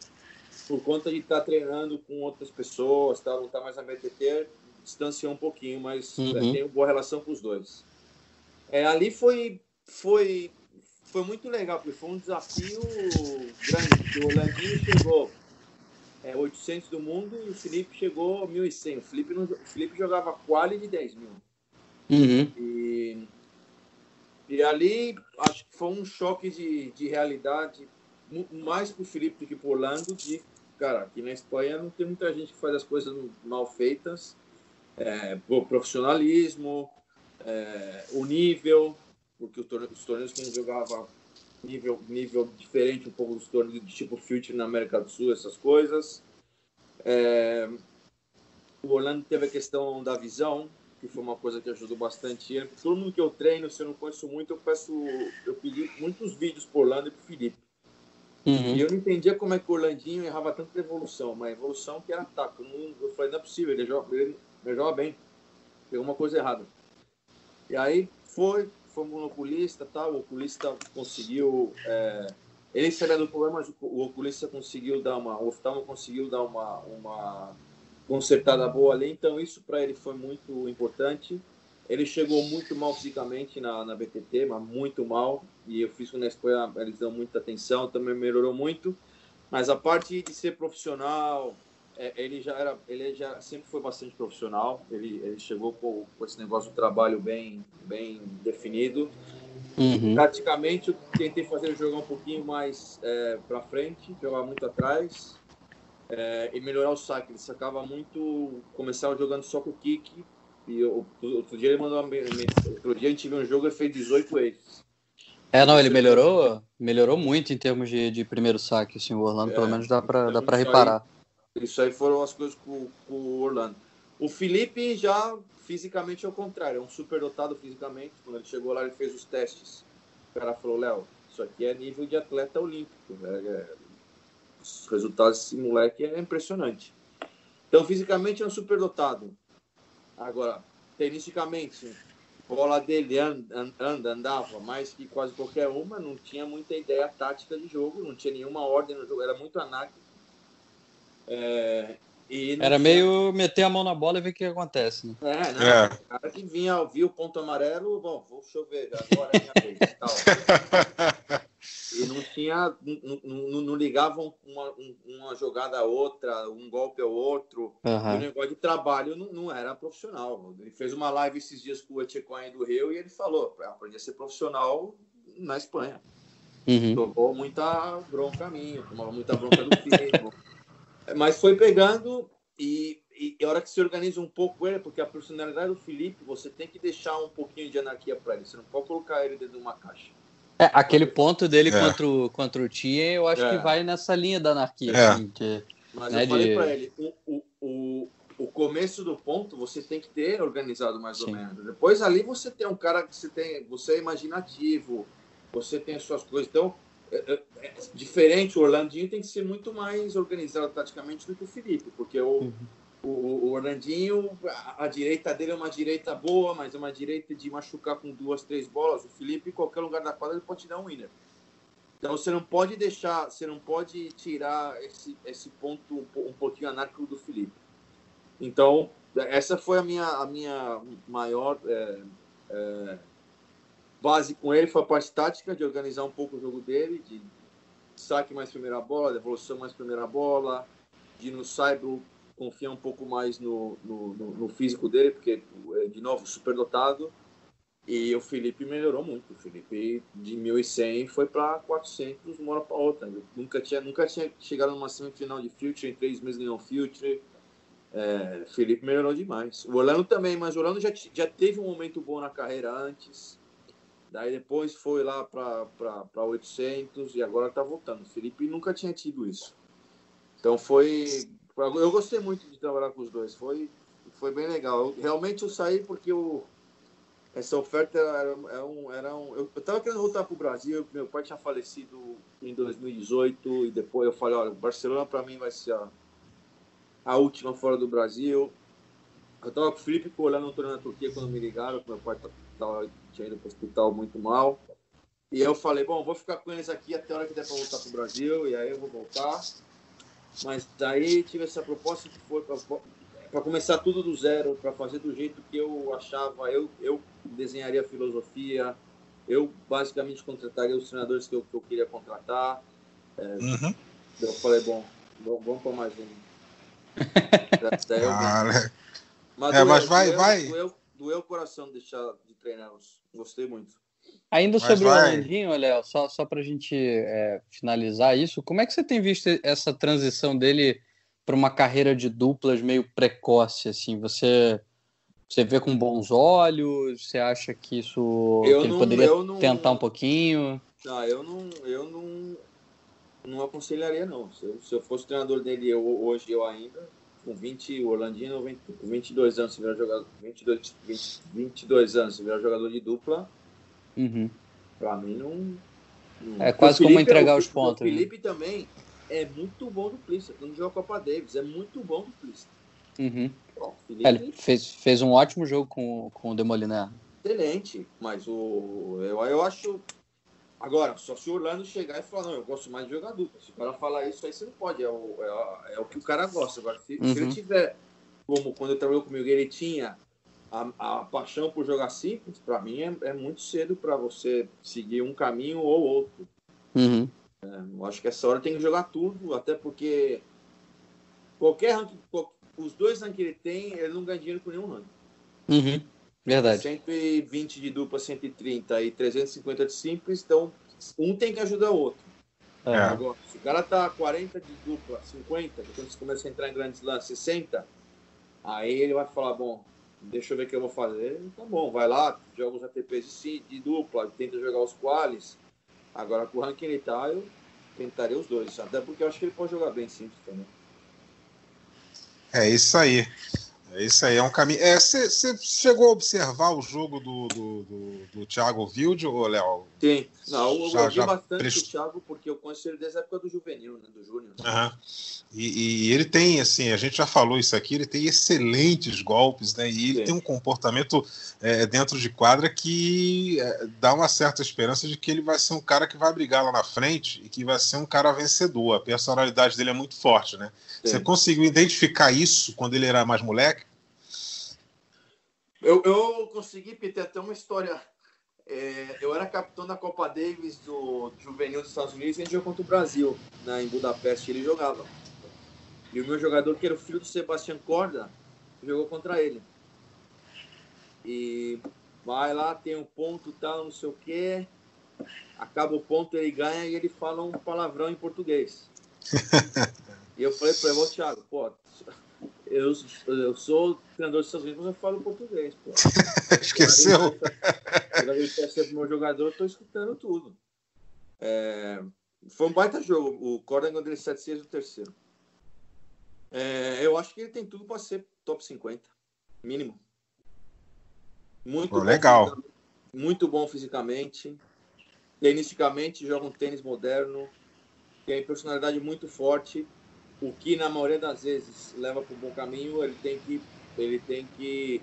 por conta de estar tá treinando com outras pessoas, tá, não está mais na BTT, distanciou um pouquinho, mas é, uhum. é, tenho boa relação com os dois. É, ali foi, foi, foi muito legal, porque foi um desafio grande. O Orlandinho chegou é, 800 do mundo e o Felipe chegou 1.100. O Felipe, não, o Felipe jogava quali de 10 mil. Uhum. E, e ali acho que foi um choque de, de realidade mais para o Felipe do que para Orlando de cara, aqui na Espanha não tem muita gente que faz as coisas mal feitas, é, profissionalismo, é, o nível, porque os torneios que a gente jogava nível, nível diferente um pouco dos torneios de tipo Future na América do Sul, essas coisas. É, o Orlando teve a questão da visão, que foi uma coisa que ajudou bastante ele. Todo mundo que eu treino, se eu não conheço muito, eu peço, eu pedi muitos vídeos por Orlando e para Felipe. Uhum. E eu não entendia como é que o Orlandinho errava tanta evolução, uma evolução que era ataque. Eu, eu falei, não é possível, ele joga, ele, ele joga bem. Tem alguma coisa errada. E aí foi, fomos no oculista, tal, o oculista conseguiu. É, ele sabia do problema, o oculista conseguiu dar uma. O oftalmo conseguiu dar uma, uma consertada boa ali, então isso para ele foi muito importante. Ele chegou muito mal fisicamente na, na BTT, mas muito mal. E eu fiz com o Espanha, eles dão muita atenção, também melhorou muito. Mas a parte de ser profissional, é, ele já era, ele já sempre foi bastante profissional. Ele, ele chegou com, com esse negócio do trabalho bem, bem definido. Uhum. Praticamente eu tentei fazer ele jogar um pouquinho mais é, para frente, jogar muito atrás é, e melhorar o saque. Ele sacava muito, começava jogando só com o kick. E eu, outro dia ele mandou uma, outro dia a gente viu um jogo e fez 18 aces. É, não, ele melhorou, melhorou muito em termos de, de primeiro saque, assim, o Orlando, é, pelo menos dá para dá para reparar. Aí, isso aí foram as coisas com, com o Orlando. O Felipe já fisicamente é o contrário, é um super dotado fisicamente. Quando ele chegou lá, ele fez os testes. O cara falou: Léo, isso aqui é nível de atleta olímpico. Né? É, os resultados desse moleque é impressionante. Então, fisicamente é um super dotado. Agora, tenicamente, a bola dele anda, anda, andava mais que quase qualquer uma, não tinha muita ideia tática de jogo, não tinha nenhuma ordem no jogo, era muito anárquico é, Era meio meter a mão na bola e ver o que acontece. Né? É, não. É. O cara que vinha, viu o ponto amarelo, bom, vou chover, agora é minha vez. Tal. e não tinha, não, não, não ligavam uma, uma jogada a outra, um golpe ao outro. Uhum. O negócio de trabalho não, não era profissional. Ele fez uma live esses dias com o Etchecoin do Rio e ele falou: aprendi a ser profissional na Espanha. Uhum. Tomou muita bronca minha, tomava muita bronca do filho. Mas foi pegando e, e, a hora que se organiza um pouco ele, porque a personalidade do Felipe, você tem que deixar um pouquinho de anarquia para ele. Você não pode colocar ele dentro de uma caixa. É, aquele ponto dele é. contra, o, contra o Tia, eu acho é. que vai nessa linha da anarquia. É. Assim, que... Mas né, eu falei de... para ele, o, o, o, o começo do ponto você tem que ter organizado mais Sim. ou menos. Depois ali você tem um cara que você tem, você é imaginativo, você tem as suas coisas. Então, é, é, diferente, o Orlandinho tem que ser muito mais organizado taticamente do que o Felipe, porque o, uhum. o, o, Orlandinho, a, a, direita dele é uma direita boa, mas é uma direita de machucar com duas, três bolas. O Felipe, em qualquer lugar da quadra, ele pode te dar um winner. Então você não pode deixar, você não pode tirar esse, esse ponto um, um pouquinho anárquico do Felipe. Então, essa foi a minha, a minha maior é, é, base com ele, foi a parte tática, de organizar um pouco o jogo dele, de saque mais primeira bola, devolução mais primeira bola, de no saibro confiar um pouco mais no, no, no, físico dele, porque, de novo, super dotado. E o Felipe melhorou muito. O Felipe de 1.100 foi para 400 uma hora para outra. Eu nunca tinha, nunca tinha chegado numa semifinal de Future, em três meses ganhou Future. É, Felipe melhorou demais. O Orlando também, mas o Orlando já, já teve um momento bom na carreira antes. Daí depois foi lá para 800 e agora está voltando. O Felipe nunca tinha tido isso. Então foi. Eu gostei muito de trabalhar com os dois. Foi, foi bem legal. Eu, realmente eu saí porque eu, essa oferta era, era um. Era um eu estava querendo voltar para o Brasil. Meu pai tinha falecido em 2018 e depois eu falei: olha, o Barcelona para mim vai ser a a última fora do Brasil. Eu estava com o Felipe olhando um torneio na Turquia quando me ligaram, que meu pai tinha ido para o hospital muito mal. E eu falei, bom, vou ficar com eles aqui até a hora que der para voltar para o Brasil, e aí eu vou voltar. Mas daí tive essa proposta que foi para começar tudo do zero, para fazer do jeito que eu achava, eu, eu desenharia a filosofia, eu basicamente contrataria os treinadores que eu, que eu queria contratar. É, uhum. Eu falei, bom, vamos para mais um <laughs> ah, mas, é, mas vai, doeu, vai. Doeu, doeu o coração deixar de treinar. Gostei muito. Ainda sobre o Orlandinho, Léo, só, só para a gente é, finalizar isso, como é que você tem visto essa transição dele para uma carreira de duplas meio precoce? Assim, você você vê com bons olhos? Você acha que isso que ele não, poderia não, tentar um pouquinho? Não, eu não, eu não, não aconselharia, não. Se eu, se eu fosse treinador dele eu, hoje, eu ainda, com 20, o Orlandino, 20, com 22 anos, se virar jogador, 22, 20, 22 anos, se virar jogador de dupla, uhum. pra mim não. não... É quase como entregar é, os pontos. O né? Felipe né? também é muito bom duplista. Quando joga Copa Davis, é muito bom duplista. Uhum. Felipe... É, ele fez, fez um ótimo jogo com, com o Demoliné. Excelente, mas o, eu, eu acho Agora, só se o Orlando chegar e falar, não, eu gosto mais de jogar dupla. Se o cara falar isso, aí você não pode. É o, é, é o que o cara gosta. Agora, se, uhum. se, ele uhum. tiver, como quando ele trabalhou comigo, ele tinha a, a paixão por jogar simples, para mim é, é, muito cedo para você seguir um caminho ou outro. Uhum. É, eu acho que essa hora tem que jogar tudo, até porque qualquer ranking, os dois ranking que ele tem, ele não ganha dinheiro com nenhum ranking. Uhum. Verdade. 120 de dupla, 130 e 350 de simples, então um tem que ajudar o outro. É. Agora, se o cara tá 40 de dupla, 50, quando você começa a entrar em grandes lances, 60, aí ele vai falar, bom, deixa eu ver o que eu vou fazer. Tá bom, vai lá, joga os ATPs de, de dupla, tenta jogar os quales. Agora, com o ranking ele tá, eu tentaria os dois. Até porque eu acho que ele pode jogar bem simples também. É isso aí. É isso aí, é um caminho. Você é, chegou a observar o jogo do, do, do, do Thiago Wilde, ou Léo? Sim, não, eu já, já bastante prest... o Thiago porque eu conheci ele desde a época do juvenil, né, do júnior. Uhum. E, e, ele tem, assim, a gente já falou isso aqui, ele tem excelentes golpes, né? E ele Sim. tem um comportamento é, dentro de quadra que é, dá uma certa esperança de que ele vai ser um cara que vai brigar lá na frente e que vai ser um cara vencedor. A personalidade dele é muito forte, né? Sim. Você conseguiu identificar isso quando ele era mais moleque? Eu, eu consegui, Peter, até uma história. É, eu era capitão da Copa Davis do Juvenil dos Estados Unidos e a gente jogou contra o Brasil, né, em Budapeste. Ele jogava. E o meu jogador, que era o filho do Sebastião Corda, jogou contra ele. E vai lá, tem um ponto, tal, não sei o quê. Acaba o ponto, ele ganha e ele fala um palavrão em português. <laughs> e eu falei para ele, ô Thiago, pô, eu, eu sou treinador dos Estados Unidos, mas eu falo português, pô. <laughs> Esqueceu? Cada vez que eu meu jogador, eu tô escutando tudo. É, foi um baita jogo. O Corda ganhou dele 7 6 no terceiro. É, eu acho que ele tem tudo para ser top 50, mínimo. Muito Pô, legal. Muito bom fisicamente. Tenisticamente, joga um tênis moderno. Tem personalidade muito forte. O que, na maioria das vezes, leva para um bom caminho. Ele tem que. Ele tem que.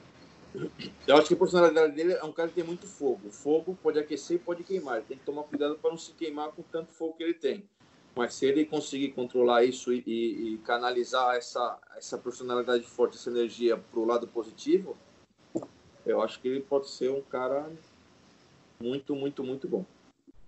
<clears throat> Eu acho que a personalidade dele é um cara que tem muito fogo. O fogo pode aquecer e pode queimar. Ele tem que tomar cuidado para não se queimar com tanto fogo que ele tem. Mas se ele conseguir controlar isso e, e, e canalizar essa, essa personalidade forte, essa energia para o lado positivo, eu acho que ele pode ser um cara muito, muito, muito bom.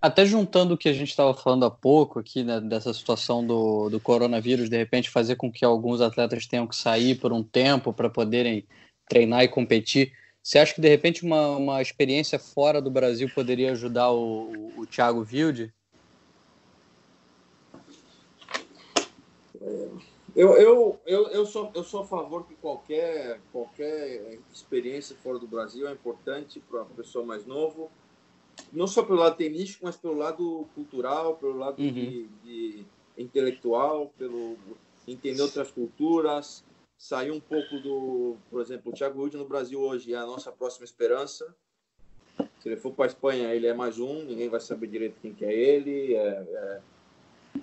Até juntando o que a gente estava falando há pouco aqui, né, dessa situação do, do coronavírus, de repente fazer com que alguns atletas tenham que sair por um tempo para poderem treinar e competir. Você acha que de repente uma, uma experiência fora do Brasil poderia ajudar o, o, o Thiago Wilde? Eu, eu, eu, eu, sou, eu sou a favor que qualquer, qualquer experiência fora do Brasil é importante para a pessoa mais novo, não só pelo lado tenístico, mas pelo lado cultural, pelo lado uhum. de, de, intelectual, pelo entender outras culturas, sair um pouco do, por exemplo, o Thiago Wilde no Brasil hoje é a nossa próxima esperança. Se ele for para a Espanha, ele é mais um, ninguém vai saber direito quem que é ele. É, é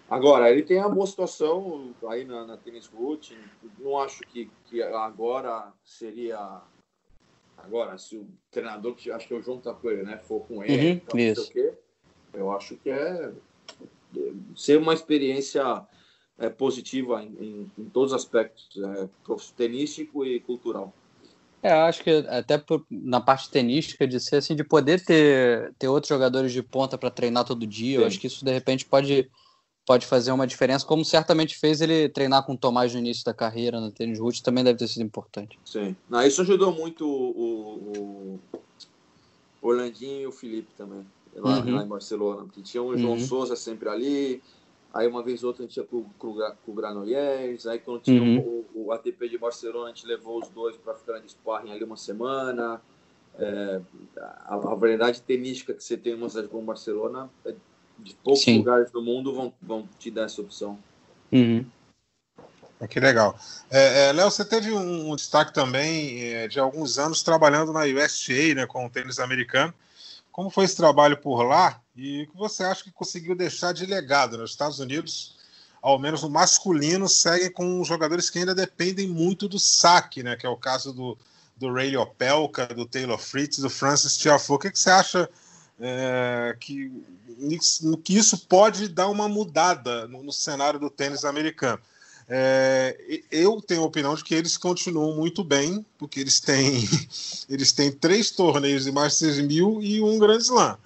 Agora, ele tem a boa situação aí na, na Tennis Route. Não acho que, que agora seria. Agora, se o treinador, que acho que é o João Tapoeira, né, for com ele, uhum, então, isso. Quê, eu acho que é ser uma experiência é, positiva em, em, em, todos os aspectos, é, tenístico e cultural. É, acho que até por, na parte tenística de ser assim, de poder ter, ter outros jogadores de ponta para treinar todo dia, Sim. eu acho que isso de repente pode pode fazer uma diferença, como certamente fez ele treinar com o Tomás no início da carreira no tênis root, também deve ter sido importante. Sim. Não, isso ajudou muito o, o, o Orlandinho e o Felipe também, lá, uhum. lá em Barcelona, porque tinha o João uhum. Souza sempre ali, aí uma vez ou outra a gente ia com, o Granollers, aí quando tinha uhum. o, o, ATP de Barcelona, a gente levou os dois para ficar de sparring ali uma semana. É, a, a variedade tenística que você tem em uma cidade como Barcelona é de poucos Sim. lugares do mundo vão, vão te dar essa opção. Uhum. É, que legal. É, é, Léo, você teve um, um destaque também é, de alguns anos trabalhando na USTA, né, com o tênis americano. Como foi esse trabalho por lá e o que você acha que conseguiu deixar de legado nos Estados Unidos? Ao menos no masculino, segue com jogadores que ainda dependem muito do saque, né? Que é o caso do, do Ray Opelka, do Taylor Fritz, do Francis Tiafoe. O que, que você acha é, que, que isso pode dar uma mudada no, no cenário do tênis americano. É, eu tenho a opinião de que eles continuam muito bem, porque eles têm, <laughs> eles têm três torneios de Masters 1000 e um Grand Slam.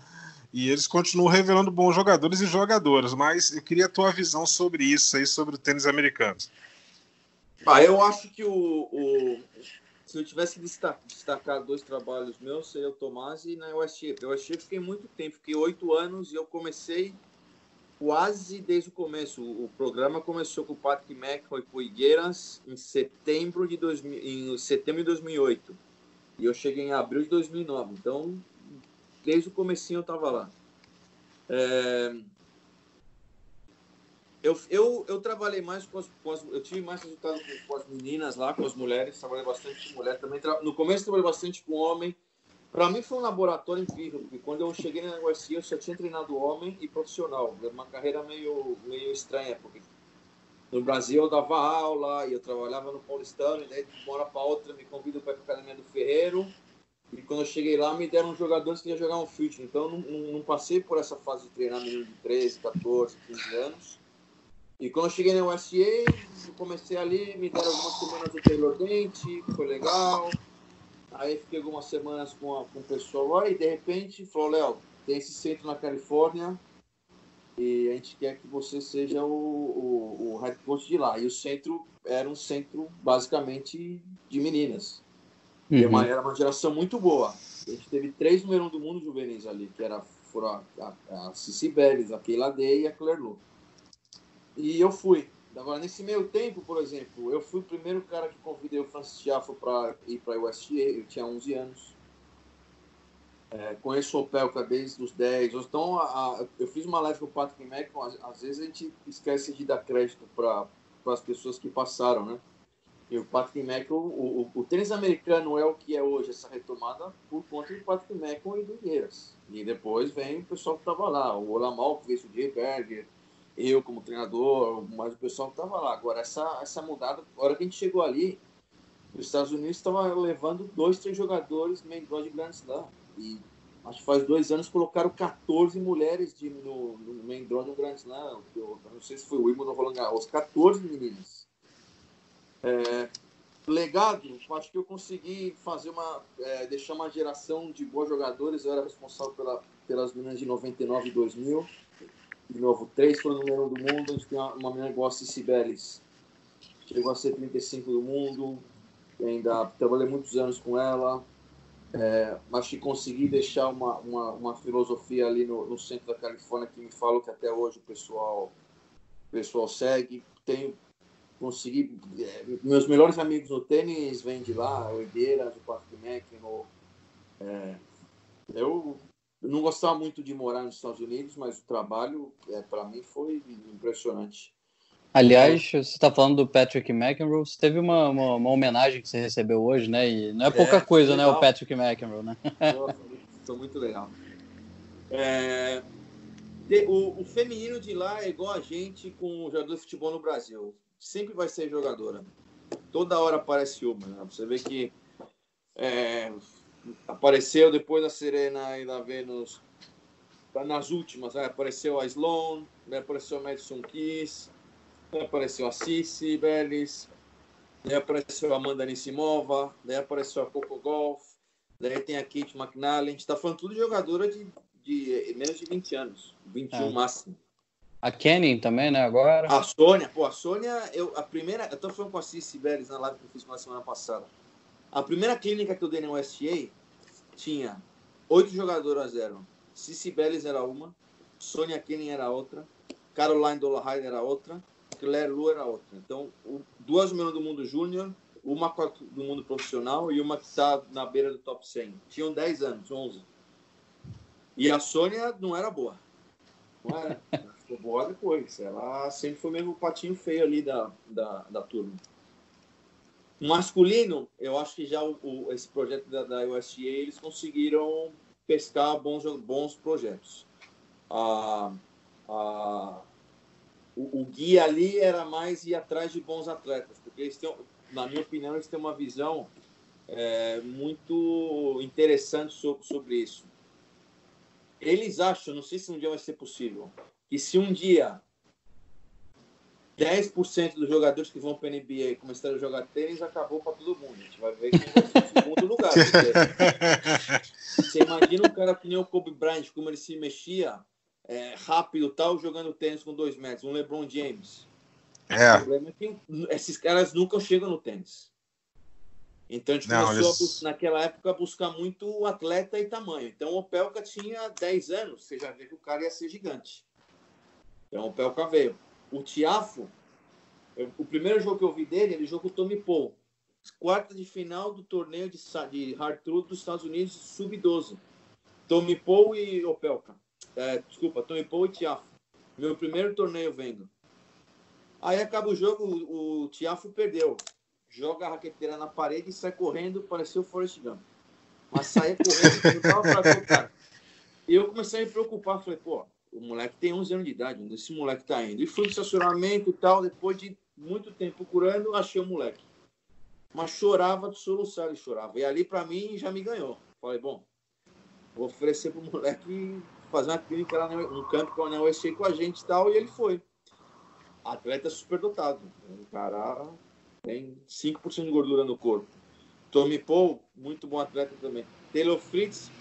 E eles continuam revelando bons jogadores e jogadoras, mas eu queria a tua visão sobre isso aí, sobre o tênis americano. Ah, eu acho que o, o, se eu tivesse que destacar dois trabalhos meus, seria o Tomás e na USF. Eu USF fiquei muito tempo, fiquei oito anos e eu comecei quase desde o começo. O programa começou com o Patrick McElroy e com o Higueras em setembro de, 2000, em setembro de 2008. E eu cheguei em abril de 2009. Então, desde o comecinho eu estava lá. É, eu, eu, eu trabalhei mais com as, com as, Eu tive mais resultado com, com, as meninas lá, com as mulheres. Trabalhei bastante com mulher também. Tra, no começo, trabalhei bastante com homem. Para mim, foi um laboratório incrível, porque quando eu cheguei na USC, eu só tinha treinado homem e profissional. Uma carreira meio, meio estranha, porque no Brasil eu dava aula e eu trabalhava no Paulistano, e daí de uma hora para outra me convidam para ir para a Academia do Ferreiro. E quando eu cheguei lá, me deram jogadores que iam jogar um fute. Então, não, não, não passei por essa fase de treinar menino de 13, 14, 15 anos. E quando eu cheguei na USA, comecei ali, me deram algumas semanas do Taylor Dente, foi legal. Aí fiquei algumas semanas com, a, com o pessoal lá e de repente falou, Léo, tem esse centro na Califórnia e a gente quer que você seja o, o, o head coach de lá. E o centro era um centro basicamente de meninas. Uhum. E uma, era uma geração muito boa. A gente teve três número um do mundo juvenis ali, que era, foram a, a, a Cici Beres, a Keila Day e a Claire Lou. E eu fui. Agora, nesse meio tempo, por exemplo, eu fui o primeiro cara que convidei o Francis Tiafo para ir para a USTA, eu tinha 11 anos. É, conheço o Opelka desde os 10. Então, a, a, eu fiz uma live com o Patrick Mac, às, às, vezes a gente esquece de dar crédito para as pessoas que passaram, né? E o Patrick Mack, o, o, o, tênis americano é o que é hoje, essa retomada, por conta do Patrick Mack e do Gueiras. E depois vem o pessoal que estava lá, o Olamal, que o Jay Berger, eu como treinador, mas o pessoal que estava lá. Agora, essa, essa mudada, a hora que a gente chegou ali, os Estados Unidos estava levando dois, três jogadores draw de Grand Slam. E acho que faz dois anos colocaram 14 mulheres de, no, no main draw Grand Slam. Eu não sei se foi o Wimbledon ou Roland Garros, 14 meninas. É, legado, acho que eu consegui fazer uma, é, deixar uma geração de bons jogadores. Eu era responsável pela, pelas meninas de 99 e 2000. De novo, três foram número do mundo. Gente tem uma, menina igual a Cici Bellis. Chegou a ser 35 do mundo. Ainda trabalhei muitos anos com ela. É, acho que consegui deixar uma, uma, uma filosofia ali no, no, centro da Califórnia que me falou que até hoje o pessoal, o pessoal segue. Tenho consegui. É, meus melhores amigos no tênis vêm de lá, o Higueiras, o Patrick Mackino. É, eu não gostava muito de morar nos Estados Unidos, mas o trabalho, é, para mim, foi impressionante. Aliás, você está falando do Patrick McEnroe, você teve uma, uma, uma, homenagem que você recebeu hoje, né? E não é pouca é, coisa, legal. né? O Patrick McEnroe, né? Foi muito legal. É, o, o, feminino de lá é igual a gente com o jogador de futebol no Brasil sempre vai ser jogadora. Toda hora aparece uma. Né? Você vê que é, apareceu depois da Serena e da Vênus, tá nas últimas, né? apareceu a Sloan, né? apareceu a Madison Keys, né? apareceu a Cici Bellis, daí apareceu a Amanda Nissimova, daí apareceu a Coco Golf, daí tem a Kate McNally. A gente está falando tudo de jogadora de, de menos de 20 anos, 21 é. máximo. A Kenny também, né, agora? A Sônia, pô, a Sônia, eu, a primeira, eu tô falando com a Cici Beres na live que eu fiz na semana passada. A primeira clínica que eu dei no USTA tinha oito jogadoras eram. Cici Beres era uma, Sônia Kenny era outra, Caroline Dollarhide era outra, Claire Lu era outra. Então, duas melhores do mundo júnior, uma do mundo profissional e uma que está na beira do top 100. Tinham 10 anos, 11. E a Sônia não era boa. Não era. ficou boa depois. Ela sempre foi mesmo o patinho feio ali da, da, da turma. Masculino, eu acho que já o, o, esse projeto da, da eles conseguiram pescar bons, bons projetos. A, a, o, o, guia ali era mais ir atrás de bons atletas, porque eles têm, na minha opinião, eles têm uma visão é, muito interessante sobre, sobre isso. Eles acham, não sei se um dia vai ser possível, que se um dia 10% dos jogadores que vão para a NBA começarem a jogar tênis, acabou para todo mundo. A gente vai ver quem vai ser o segundo lugar. <laughs> Você imagina um cara que nem o Kobe Bryant, como ele se mexia é, rápido tal, jogando tênis com dois metros, um LeBron James. É. O problema é que esses caras nunca chegam no tênis. Então a gente Não, começou, eles... a, naquela época, a buscar muito atleta e tamanho. Então o Opelka tinha 10 anos, você já vê que o cara ia ser gigante. Então o Pelka veio. O Tiafo, o primeiro jogo que eu vi dele, ele jogou o Tommy Paul. Quarta de final do torneio de, de Hard Truth dos Estados Unidos, sub-12. Tommy Paul e Opelka. É, desculpa, Tommy Paul e Tiafo. Meu primeiro torneio vendo. Aí acaba o jogo, o, o Tiafo perdeu. Joga a raqueteira na parede e sai correndo, pareceu o Forrest Gump. Mas saia correndo, não tava pra ver o cara. E eu comecei a me preocupar, falei, pô, o moleque tem 11 anos de idade, esse moleque tá indo. E fui no estacionamento e tal, depois de muito tempo procurando, achei o moleque. Mas chorava de soluçar, ele chorava. E ali, para mim, já me ganhou. Falei, bom, vou oferecer pro moleque fazer uma clínica lá no, campo com a USC com a gente e tal, e ele foi. Atleta super dotado. O cara tem 5% de gordura no corpo. Tommy Paul, muito bom atleta também. Taylor Fritz,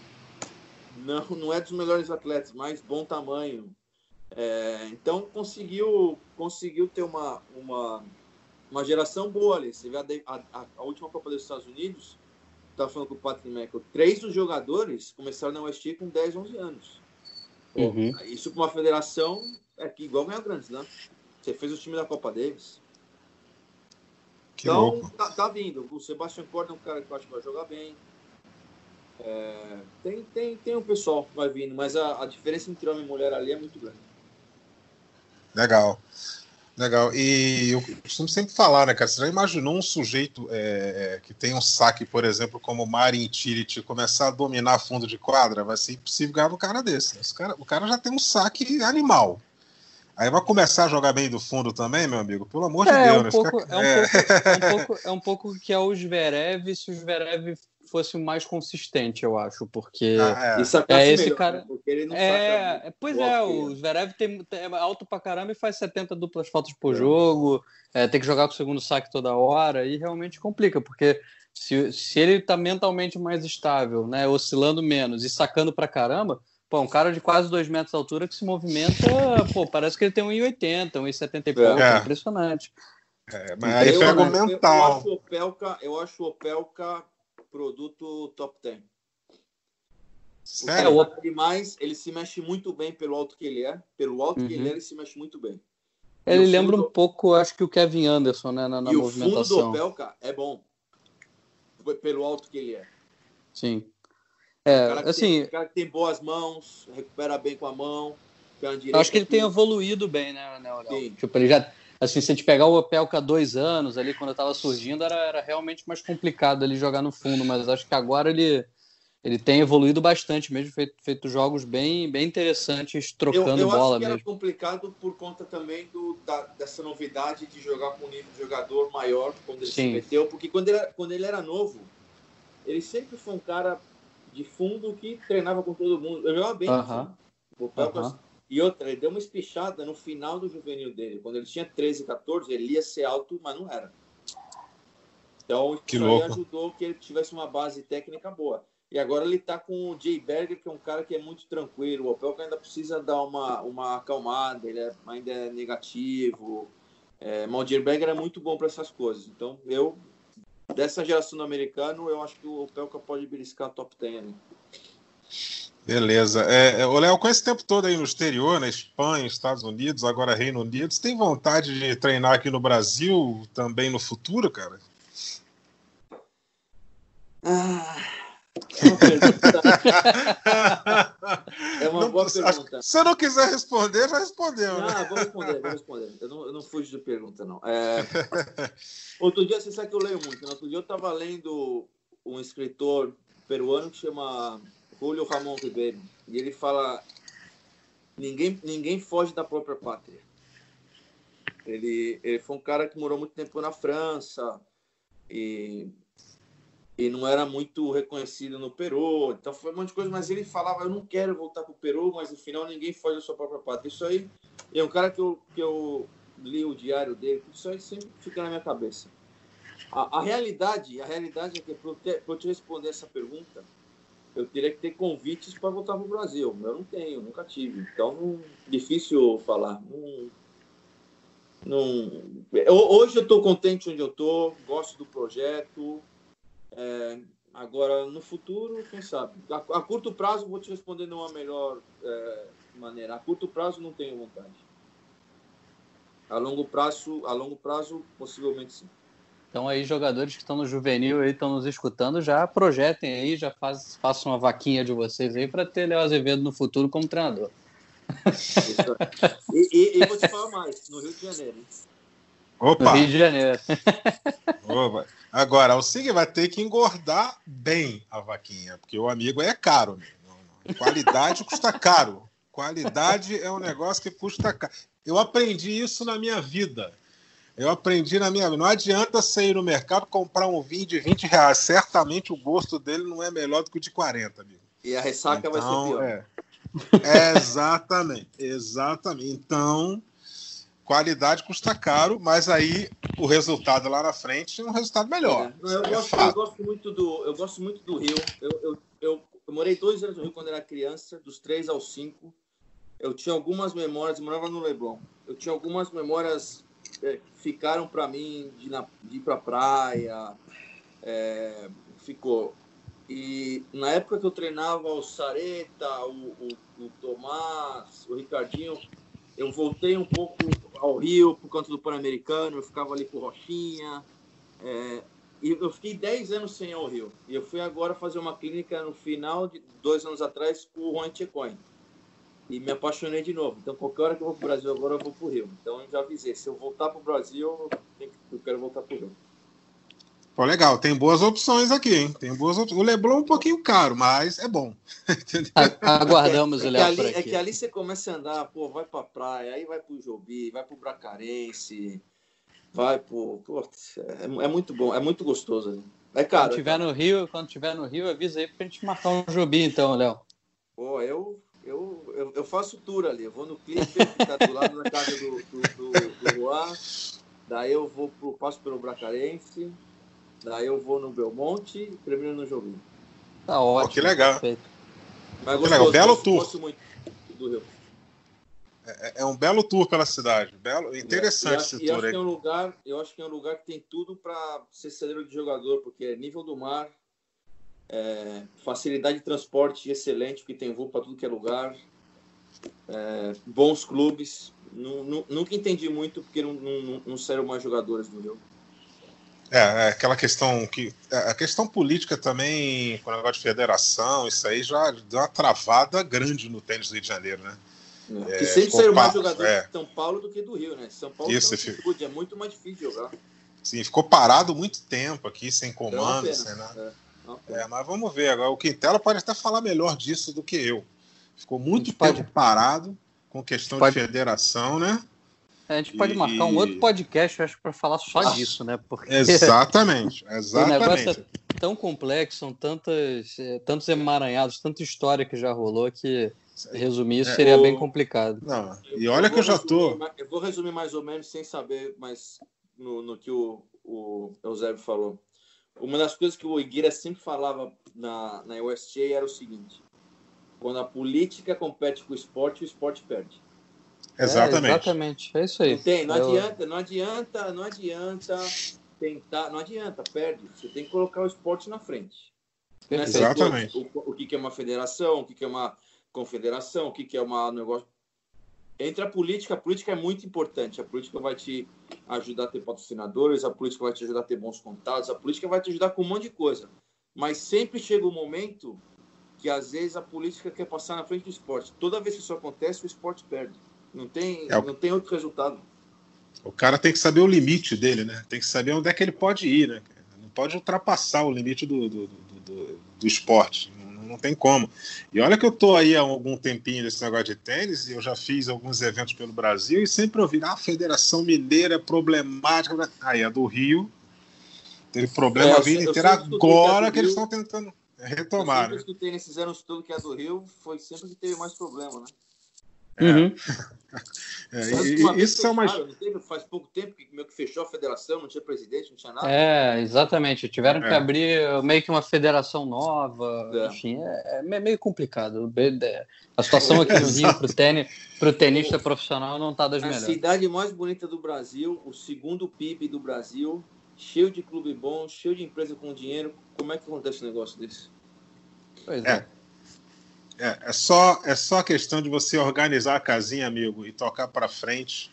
não, não é dos melhores atletas, mas bom tamanho. É, então conseguiu, conseguiu ter uma, uma, uma geração boa ali. Você vê a, a, a última Copa dos Estados Unidos, estava falando com o Patrick Michael, três dos jogadores começaram na UST com 10, 11 anos. Uhum. Isso para uma federação é que igual ganhar grandes, né? Você fez o time da Copa Davis. Que então, tá, tá, vindo. O Sebastian Porta é um cara que eu acho que vai jogar bem. É, tem, tem, tem um pessoal que vai vindo, mas a, a diferença entre homem e mulher ali é muito grande. Legal. Legal. E eu costumo sempre falar, né, cara? Você já imaginou um sujeito é, é que tem um saque, por exemplo, como o Marin Tirit, começar a dominar fundo de quadra? Vai ser impossível ganhar um cara desse. Né? Cara, o cara já tem um saque animal. Aí vai começar a jogar bem do fundo também, meu amigo? Pelo amor de é, Deus. Um né? pouco, Fica... é, um é. Pouco, é, um <laughs> pouco, é um pouco que é o Zverev se o Zverev fosse mais consistente, eu acho, porque ah, é. Isso é esse melhor, cara. Né? Porque ele não é, saca pois é, o Zverev tem, é alto pra caramba e faz 70 duplas faltas por é. jogo, é, tem que jogar com o segundo saque toda hora e realmente complica, porque se, se ele tá mentalmente mais estável, né, oscilando menos e sacando pra caramba, Pô, um cara de quase 2 metros de altura que se movimenta, pô, parece que ele tem 1,80, 1,70 e pouco, é. impressionante. É, mas aí eu, pega o mental. Eu acho o Opelka, eu acho o Opelka produto top 10. Sério? É, demais, ele se mexe muito bem pelo alto que ele é. Pelo alto uhum. que ele é, ele se mexe muito bem. Ele lembra um pouco, acho que o Kevin Anderson, né, na, na e movimentação. o fundo do Opelka é bom. Pelo alto que ele é. Sim. É, cara assim, tem, cara que tem boas mãos, recupera bem com a mão. Eu acho que ele tem evoluído bem, né, né Sim. Tipo, ele já assim, se a gente pegar o Opelka há dois anos ali, quando estava surgindo, era, era realmente mais complicado ele jogar no fundo, mas acho que agora ele, ele tem evoluído bastante mesmo, feito, feito jogos bem, bem interessantes, trocando eu, eu bola acho que mesmo. era complicado por conta também do, da, dessa novidade de jogar com um nível de jogador maior quando ele Sim. se meteu, porque quando ele, quando ele era novo, ele sempre foi um cara de fundo que treinava com todo mundo. Eu jogava bem. Uh -huh. O Opelka, uh -huh e outra, ele deu uma espichada no final do juvenil dele. Quando ele tinha 13, 14, ele ia ser alto, mas não era. Então, que isso louco. aí ajudou que ele tivesse uma base técnica boa. E agora ele está com o Jay Berger, que é um cara que é muito tranquilo. O Opel ainda precisa dar uma, uma acalmada, ele é, ainda é negativo. É, Jay Berger é muito bom para essas coisas. Então, eu, dessa geração do americano, eu acho que o Opelka pode beliscar top 10 ali. Beleza. É, é, o Léo, com esse tempo todo aí no exterior, na Espanha, Estados Unidos, agora Reino Unido, você tem vontade de treinar aqui no Brasil também no futuro, cara? Ah, é uma é não, boa pergunta. <laughs> Se você não quiser responder, já respondeu. Né? Não, vou responder, vou responder. Eu não, eu não fujo de pergunta, não. É... <laughs> Outro dia, você sabe que eu leio muito. Né? Outro dia eu estava lendo um escritor peruano que chama Julio Ramon Ribeiro. E ele fala: ninguém, ninguém foge da própria pátria. Ele, ele foi um cara que morou muito tempo na França e, e não era muito reconhecido no Peru. Então foi um monte de coisa, mas ele falava: Eu não quero voltar para o Peru, mas no final ninguém foge da sua própria pátria. Isso aí é um cara que eu, que eu li o diário dele, isso aí sempre fica na minha cabeça. A, a realidade, a realidade é que, para eu te responder essa pergunta, eu teria que ter convites para voltar para o Brasil. Eu não tenho, nunca tive. Então, não, difícil falar. Não, não, hoje eu estou contente onde eu estou, gosto do projeto. É, agora, no futuro, quem sabe? A, a, curto prazo, vou te responder de uma melhor é, maneira. A curto prazo, não tenho vontade. A longo prazo, a longo prazo, possivelmente sim. Então aí, jogadores que estão no juvenil aí, estão nos escutando, já projetem aí, já faz, façam uma vaquinha de vocês aí para ter Léo Azevedo no futuro como treinador. e, e, e, vou te falar mais, no Rio de Janeiro. Opa! No Rio de Janeiro. <laughs> Opa. Agora, o Sig vai ter que engordar bem a vaquinha, porque o amigo é caro. Qualidade custa caro. Qualidade é um negócio que custa caro. Eu aprendi isso na minha vida. Eu aprendi na minha vida. Não adianta você ir no mercado comprar um vinho de 20 reais. Certamente o gosto dele não é melhor do que o de 40, amigo. E a ressaca então, vai ser então, pior. É. é. exatamente, exatamente. Então, qualidade custa caro, mas aí o resultado lá na frente é um resultado melhor. É. Eu, gosto, eu, gosto, muito do, eu gosto muito do Rio. Eu, eu, eu, eu morei dois anos no Rio quando era criança, dos três aos cinco. Eu tinha algumas memórias, eu morava no Leblon. Eu tinha algumas memórias é, ficaram para mim de, na, de ir para praia, é, ficou. E na época que eu treinava o Sareta, o, o, o Tomás, o Ricardinho, eu voltei um pouco ao Rio por conta do Pan-Americano, eu ficava ali com o Rochinha. É, e eu fiquei 10 anos sem ir ao Rio. E eu fui agora fazer uma clínica no final de dois anos atrás com o Juan Tchecoin. E me apaixonei de novo. Então, qualquer hora que eu vou para o Brasil agora, eu vou para o Rio. Então, eu já avisei, se eu voltar para o Brasil, eu quero voltar para o Rio. Pô, legal, tem boas opções aqui, hein? Tem boas opções. O Leblon é um pouquinho caro, mas é bom. <laughs> Aguardamos é, o Léo ali, por aqui. É que ali você começa a andar, pô, vai pra praia, aí vai pro Jobi, vai pro Bracarense, vai pro. Putz, é, é, muito bom, é muito gostoso ali. É caro. Quando tiver é no Rio, quando tiver no Rio, avisa aí pra gente marcar um Jobi, então, Léo. Pô, eu, eu, eu, eu, faço tour ali, eu vou no Clipper, que tá do lado da casa do, do, do, do Juan, daí eu vou pro, passo pelo Bracarense, daí eu vou no Belmonte e termino no Jobi. Tá ótimo. Oh, que legal. Perfeito. Mas Que legal, belo gosto, tour. Gosto muito do Rio. É, é um belo tour pela cidade. Belo, interessante E acho- esse e tour acho aí. que é um lugar, eu acho que é um lugar que tem tudo para ser celeiro de jogador, porque é nível do mar, é, facilidade de transporte excelente, porque tem voo para tudo que é lugar, é, bons clubes. Nu- nu- nunca entendi muito porque não, não, não saíram mais jogadores do Rio. É, é aquela questão que. é, A questão política também, com o negócio de federação, isso aí já deu uma travada grande no tênis do Rio de Janeiro, né? Porque sempre ficou saíram mais jogadores é. de São Paulo do que do Rio, né? São Paulo Isso, altitude, é muito mais difícil jogar. Sim, ficou parado muito tempo aqui, sem É uma comando, pena. sem nada. É. É, mas vamos ver agora. O Quintela pode até falar melhor disso do que eu. Ficou muito pode- parado com questão Pode- de federação, né? A gente pode E- marcar um outro podcast, eu acho, para falar só Ah, disso, né? Porque Exatamente, <laughs> o negócio exatamente. é tão complexo, são tantas, eh, tantos emaranhados, tanta história que já rolou que resumir isso É, seria o- bem complicado. Não, e olha que eu já tô. resumir ma- Eu vou resumir mais ou menos sem saber, mas no, no que o, o Eusébio falou. Uma das coisas que o Iguira sempre falava na, na USJ era o seguinte: quando a política compete com o esporte, o esporte perde. Exatamente. É, exatamente, é isso aí. Não tem, não Eu- adianta, não adianta, não adianta tentar, não adianta, perde. Você tem que colocar o esporte na frente. Nessas Exatamente. coisas, O, o que é uma federação, o que é uma confederação, o que que é uma negócio. Entre a política, a política é muito importante. A política vai te ajudar a ter patrocinadores, a política vai te ajudar a ter bons contatos, a política vai te ajudar com um monte de coisa. Mas sempre chega um momento que às vezes a política quer passar na frente do esporte. Toda vez que isso acontece, o esporte perde. Não tem, É não tem outro resultado. O cara tem que saber o limite dele, né? Tem que saber onde é que ele pode ir, né? Não pode ultrapassar o limite do, do, do, do- do esporte. Não, tem como. E olha que eu tô aí há algum tempinho nesse negócio de tênis, e eu já fiz alguns eventos pelo Brasil, e sempre ouvi, ah, a Federação Mineira é problemática. Aí a do Rio teve problema É, eu a vida eu inteira a agora que eles estão tentando Eu retomar, sempre né? escutei nesses anos tudo que é do Rio, foi sempre que teve mais problema, né? Uhum. É, <laughs> e- vez isso é uma. teve, faz pouco tempo que meio que fechou a federação, não tinha presidente, não tinha nada. É, exatamente. Tiveram que É. abrir meio que uma federação nova. É. Enfim, é, é meio complicado. É, A situação aqui no Rio pro tênis, pro tenista profissional não tá das a melhores. cidade mais bonita do Brasil, o segundo PIB do Brasil, cheio de clube bom, cheio de empresa com dinheiro. Como é que acontece um negócio desse? Pois É. É, é só é só questão de você organizar a casinha, amigo, e tocar para frente,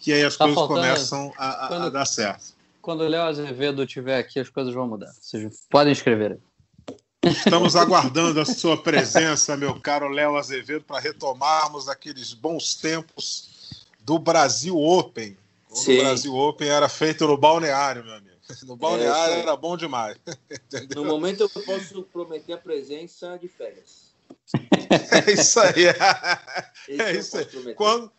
que aí as Tá coisas faltando- começam a, a- a quando- dar certo. Quando o Léo Azevedo estiver aqui, as coisas vão mudar. Vocês podem escrever aí. Estamos aguardando a sua presença, meu caro Léo Azevedo, para retomarmos aqueles bons tempos do Brasil Open. Quando Sim. o Brasil Open era feito no balneário, meu amigo. No balneário isso aí. era bom demais. <laughs> No momento eu posso prometer a presença de férias. É isso aí. É eu <laughs> isso aí. Quando,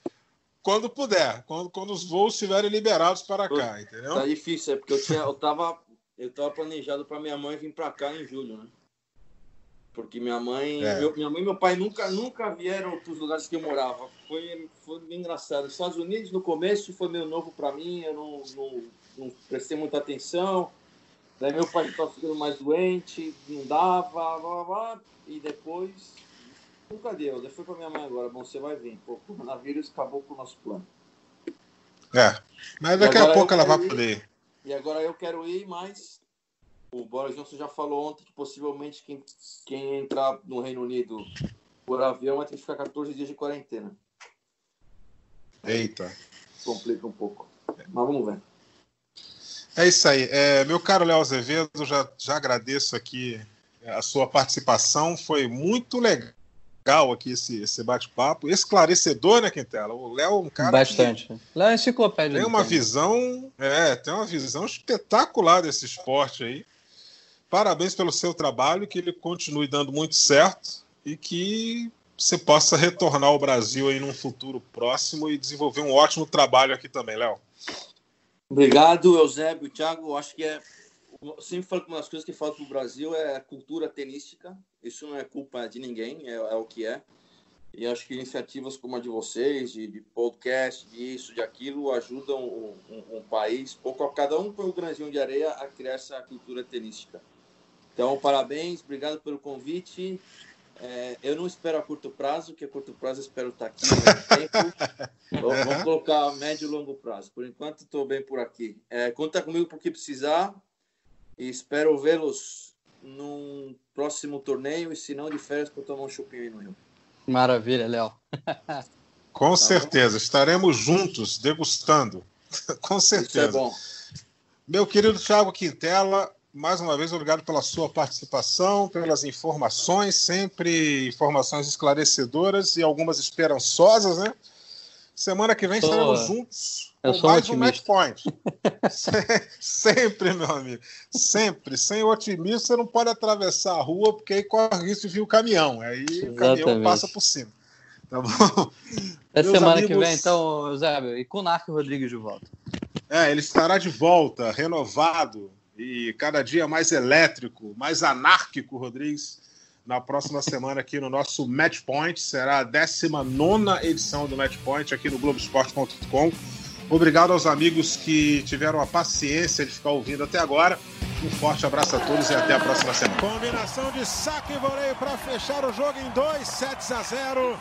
quando puder, quando, quando os voos estiverem liberados para cá, entendeu? Tá difícil, é porque eu, tinha, eu, tava, eu tava planejado para minha mãe vir para cá em julho, né? Porque minha mãe, É. meu- minha mãe e meu pai nunca, nunca vieram para os lugares que eu morava. Foi, foi engraçado. Os Estados Unidos, no começo, foi meio novo para mim, eu não, não, não prestei muita atenção. Daí meu pai estava ficando mais doente, não dava, blá, blá, blá, e depois nunca deu. Daí foi para minha mãe agora, bom, você vai vir. Pô, o coronavírus acabou com o nosso plano. É. Mas daqui a pouco ela vai ir. poder. E agora eu quero ir, mas o Boris Johnson já falou ontem que possivelmente quem, quem entrar no Reino Unido por avião vai ter que ficar 14 dias de quarentena. Eita. Complica um pouco. Mas vamos ver. É isso aí. É, meu caro Léo Azevedo, já, já agradeço aqui a sua participação. Foi muito legal aqui esse, esse bate-papo. Esclarecedor, né, Quintela? O Léo é um cara. Bastante. Léo é enciclopédia. Tem uma visão. É, tem uma visão espetacular desse esporte aí. Parabéns pelo seu trabalho, que ele continue dando muito certo e que você possa retornar ao Brasil aí num futuro próximo e desenvolver um ótimo trabalho aqui também, Léo. Obrigado, Eusébio, Thiago. Acho que é. Eu sempre falo que uma das coisas que falta para o Brasil é a cultura tenística. Isso não é culpa de ninguém, é, é, o que é. E acho que iniciativas como a de vocês, de, de podcast, disso, de aquilo, ajudam um, um, um, país, pouco a cada um põe um grãozinho de areia a criar essa cultura tenística. Então, parabéns, obrigado pelo convite. É, eu não espero a curto prazo, que a curto prazo eu espero estar aqui mais tempo. <laughs> Vamos colocar a médio e longo prazo. Por enquanto, estou bem por aqui. É, conta comigo por que precisar e espero vê-los num próximo torneio e se não de férias para tomar um chupinho no Rio. Maravilha, Léo. <laughs> Com tá certeza, bom? estaremos juntos degustando. <laughs> Com certeza. Isso é bom. Meu querido Thiago Quintela, mais uma vez, obrigado pela sua participação, pelas informações, sempre informações esclarecedoras e algumas esperançosas, né? Semana que vem sou, estaremos juntos com mais um match point. <laughs> sempre, meu amigo. Sempre. Sem otimismo, você não pode atravessar a rua, porque aí corre risco de vir o caminhão. Aí Exatamente. o caminhão passa por cima. Tá bom? <laughs> É semana amigos... que vem, então, Eusébio, e com o Narco Rodrigues de volta. É, ele estará de volta, renovado, e cada dia mais elétrico, mais anárquico, Rodrigues, na próxima semana aqui no nosso Match Point. Será a 19 edição do Match Point aqui no Globoesporte.com. Obrigado aos amigos que tiveram a paciência de ficar ouvindo até agora. Um forte abraço a todos e até a próxima semana. Combinação de saque e voleio para fechar o jogo em 2 sets a 0.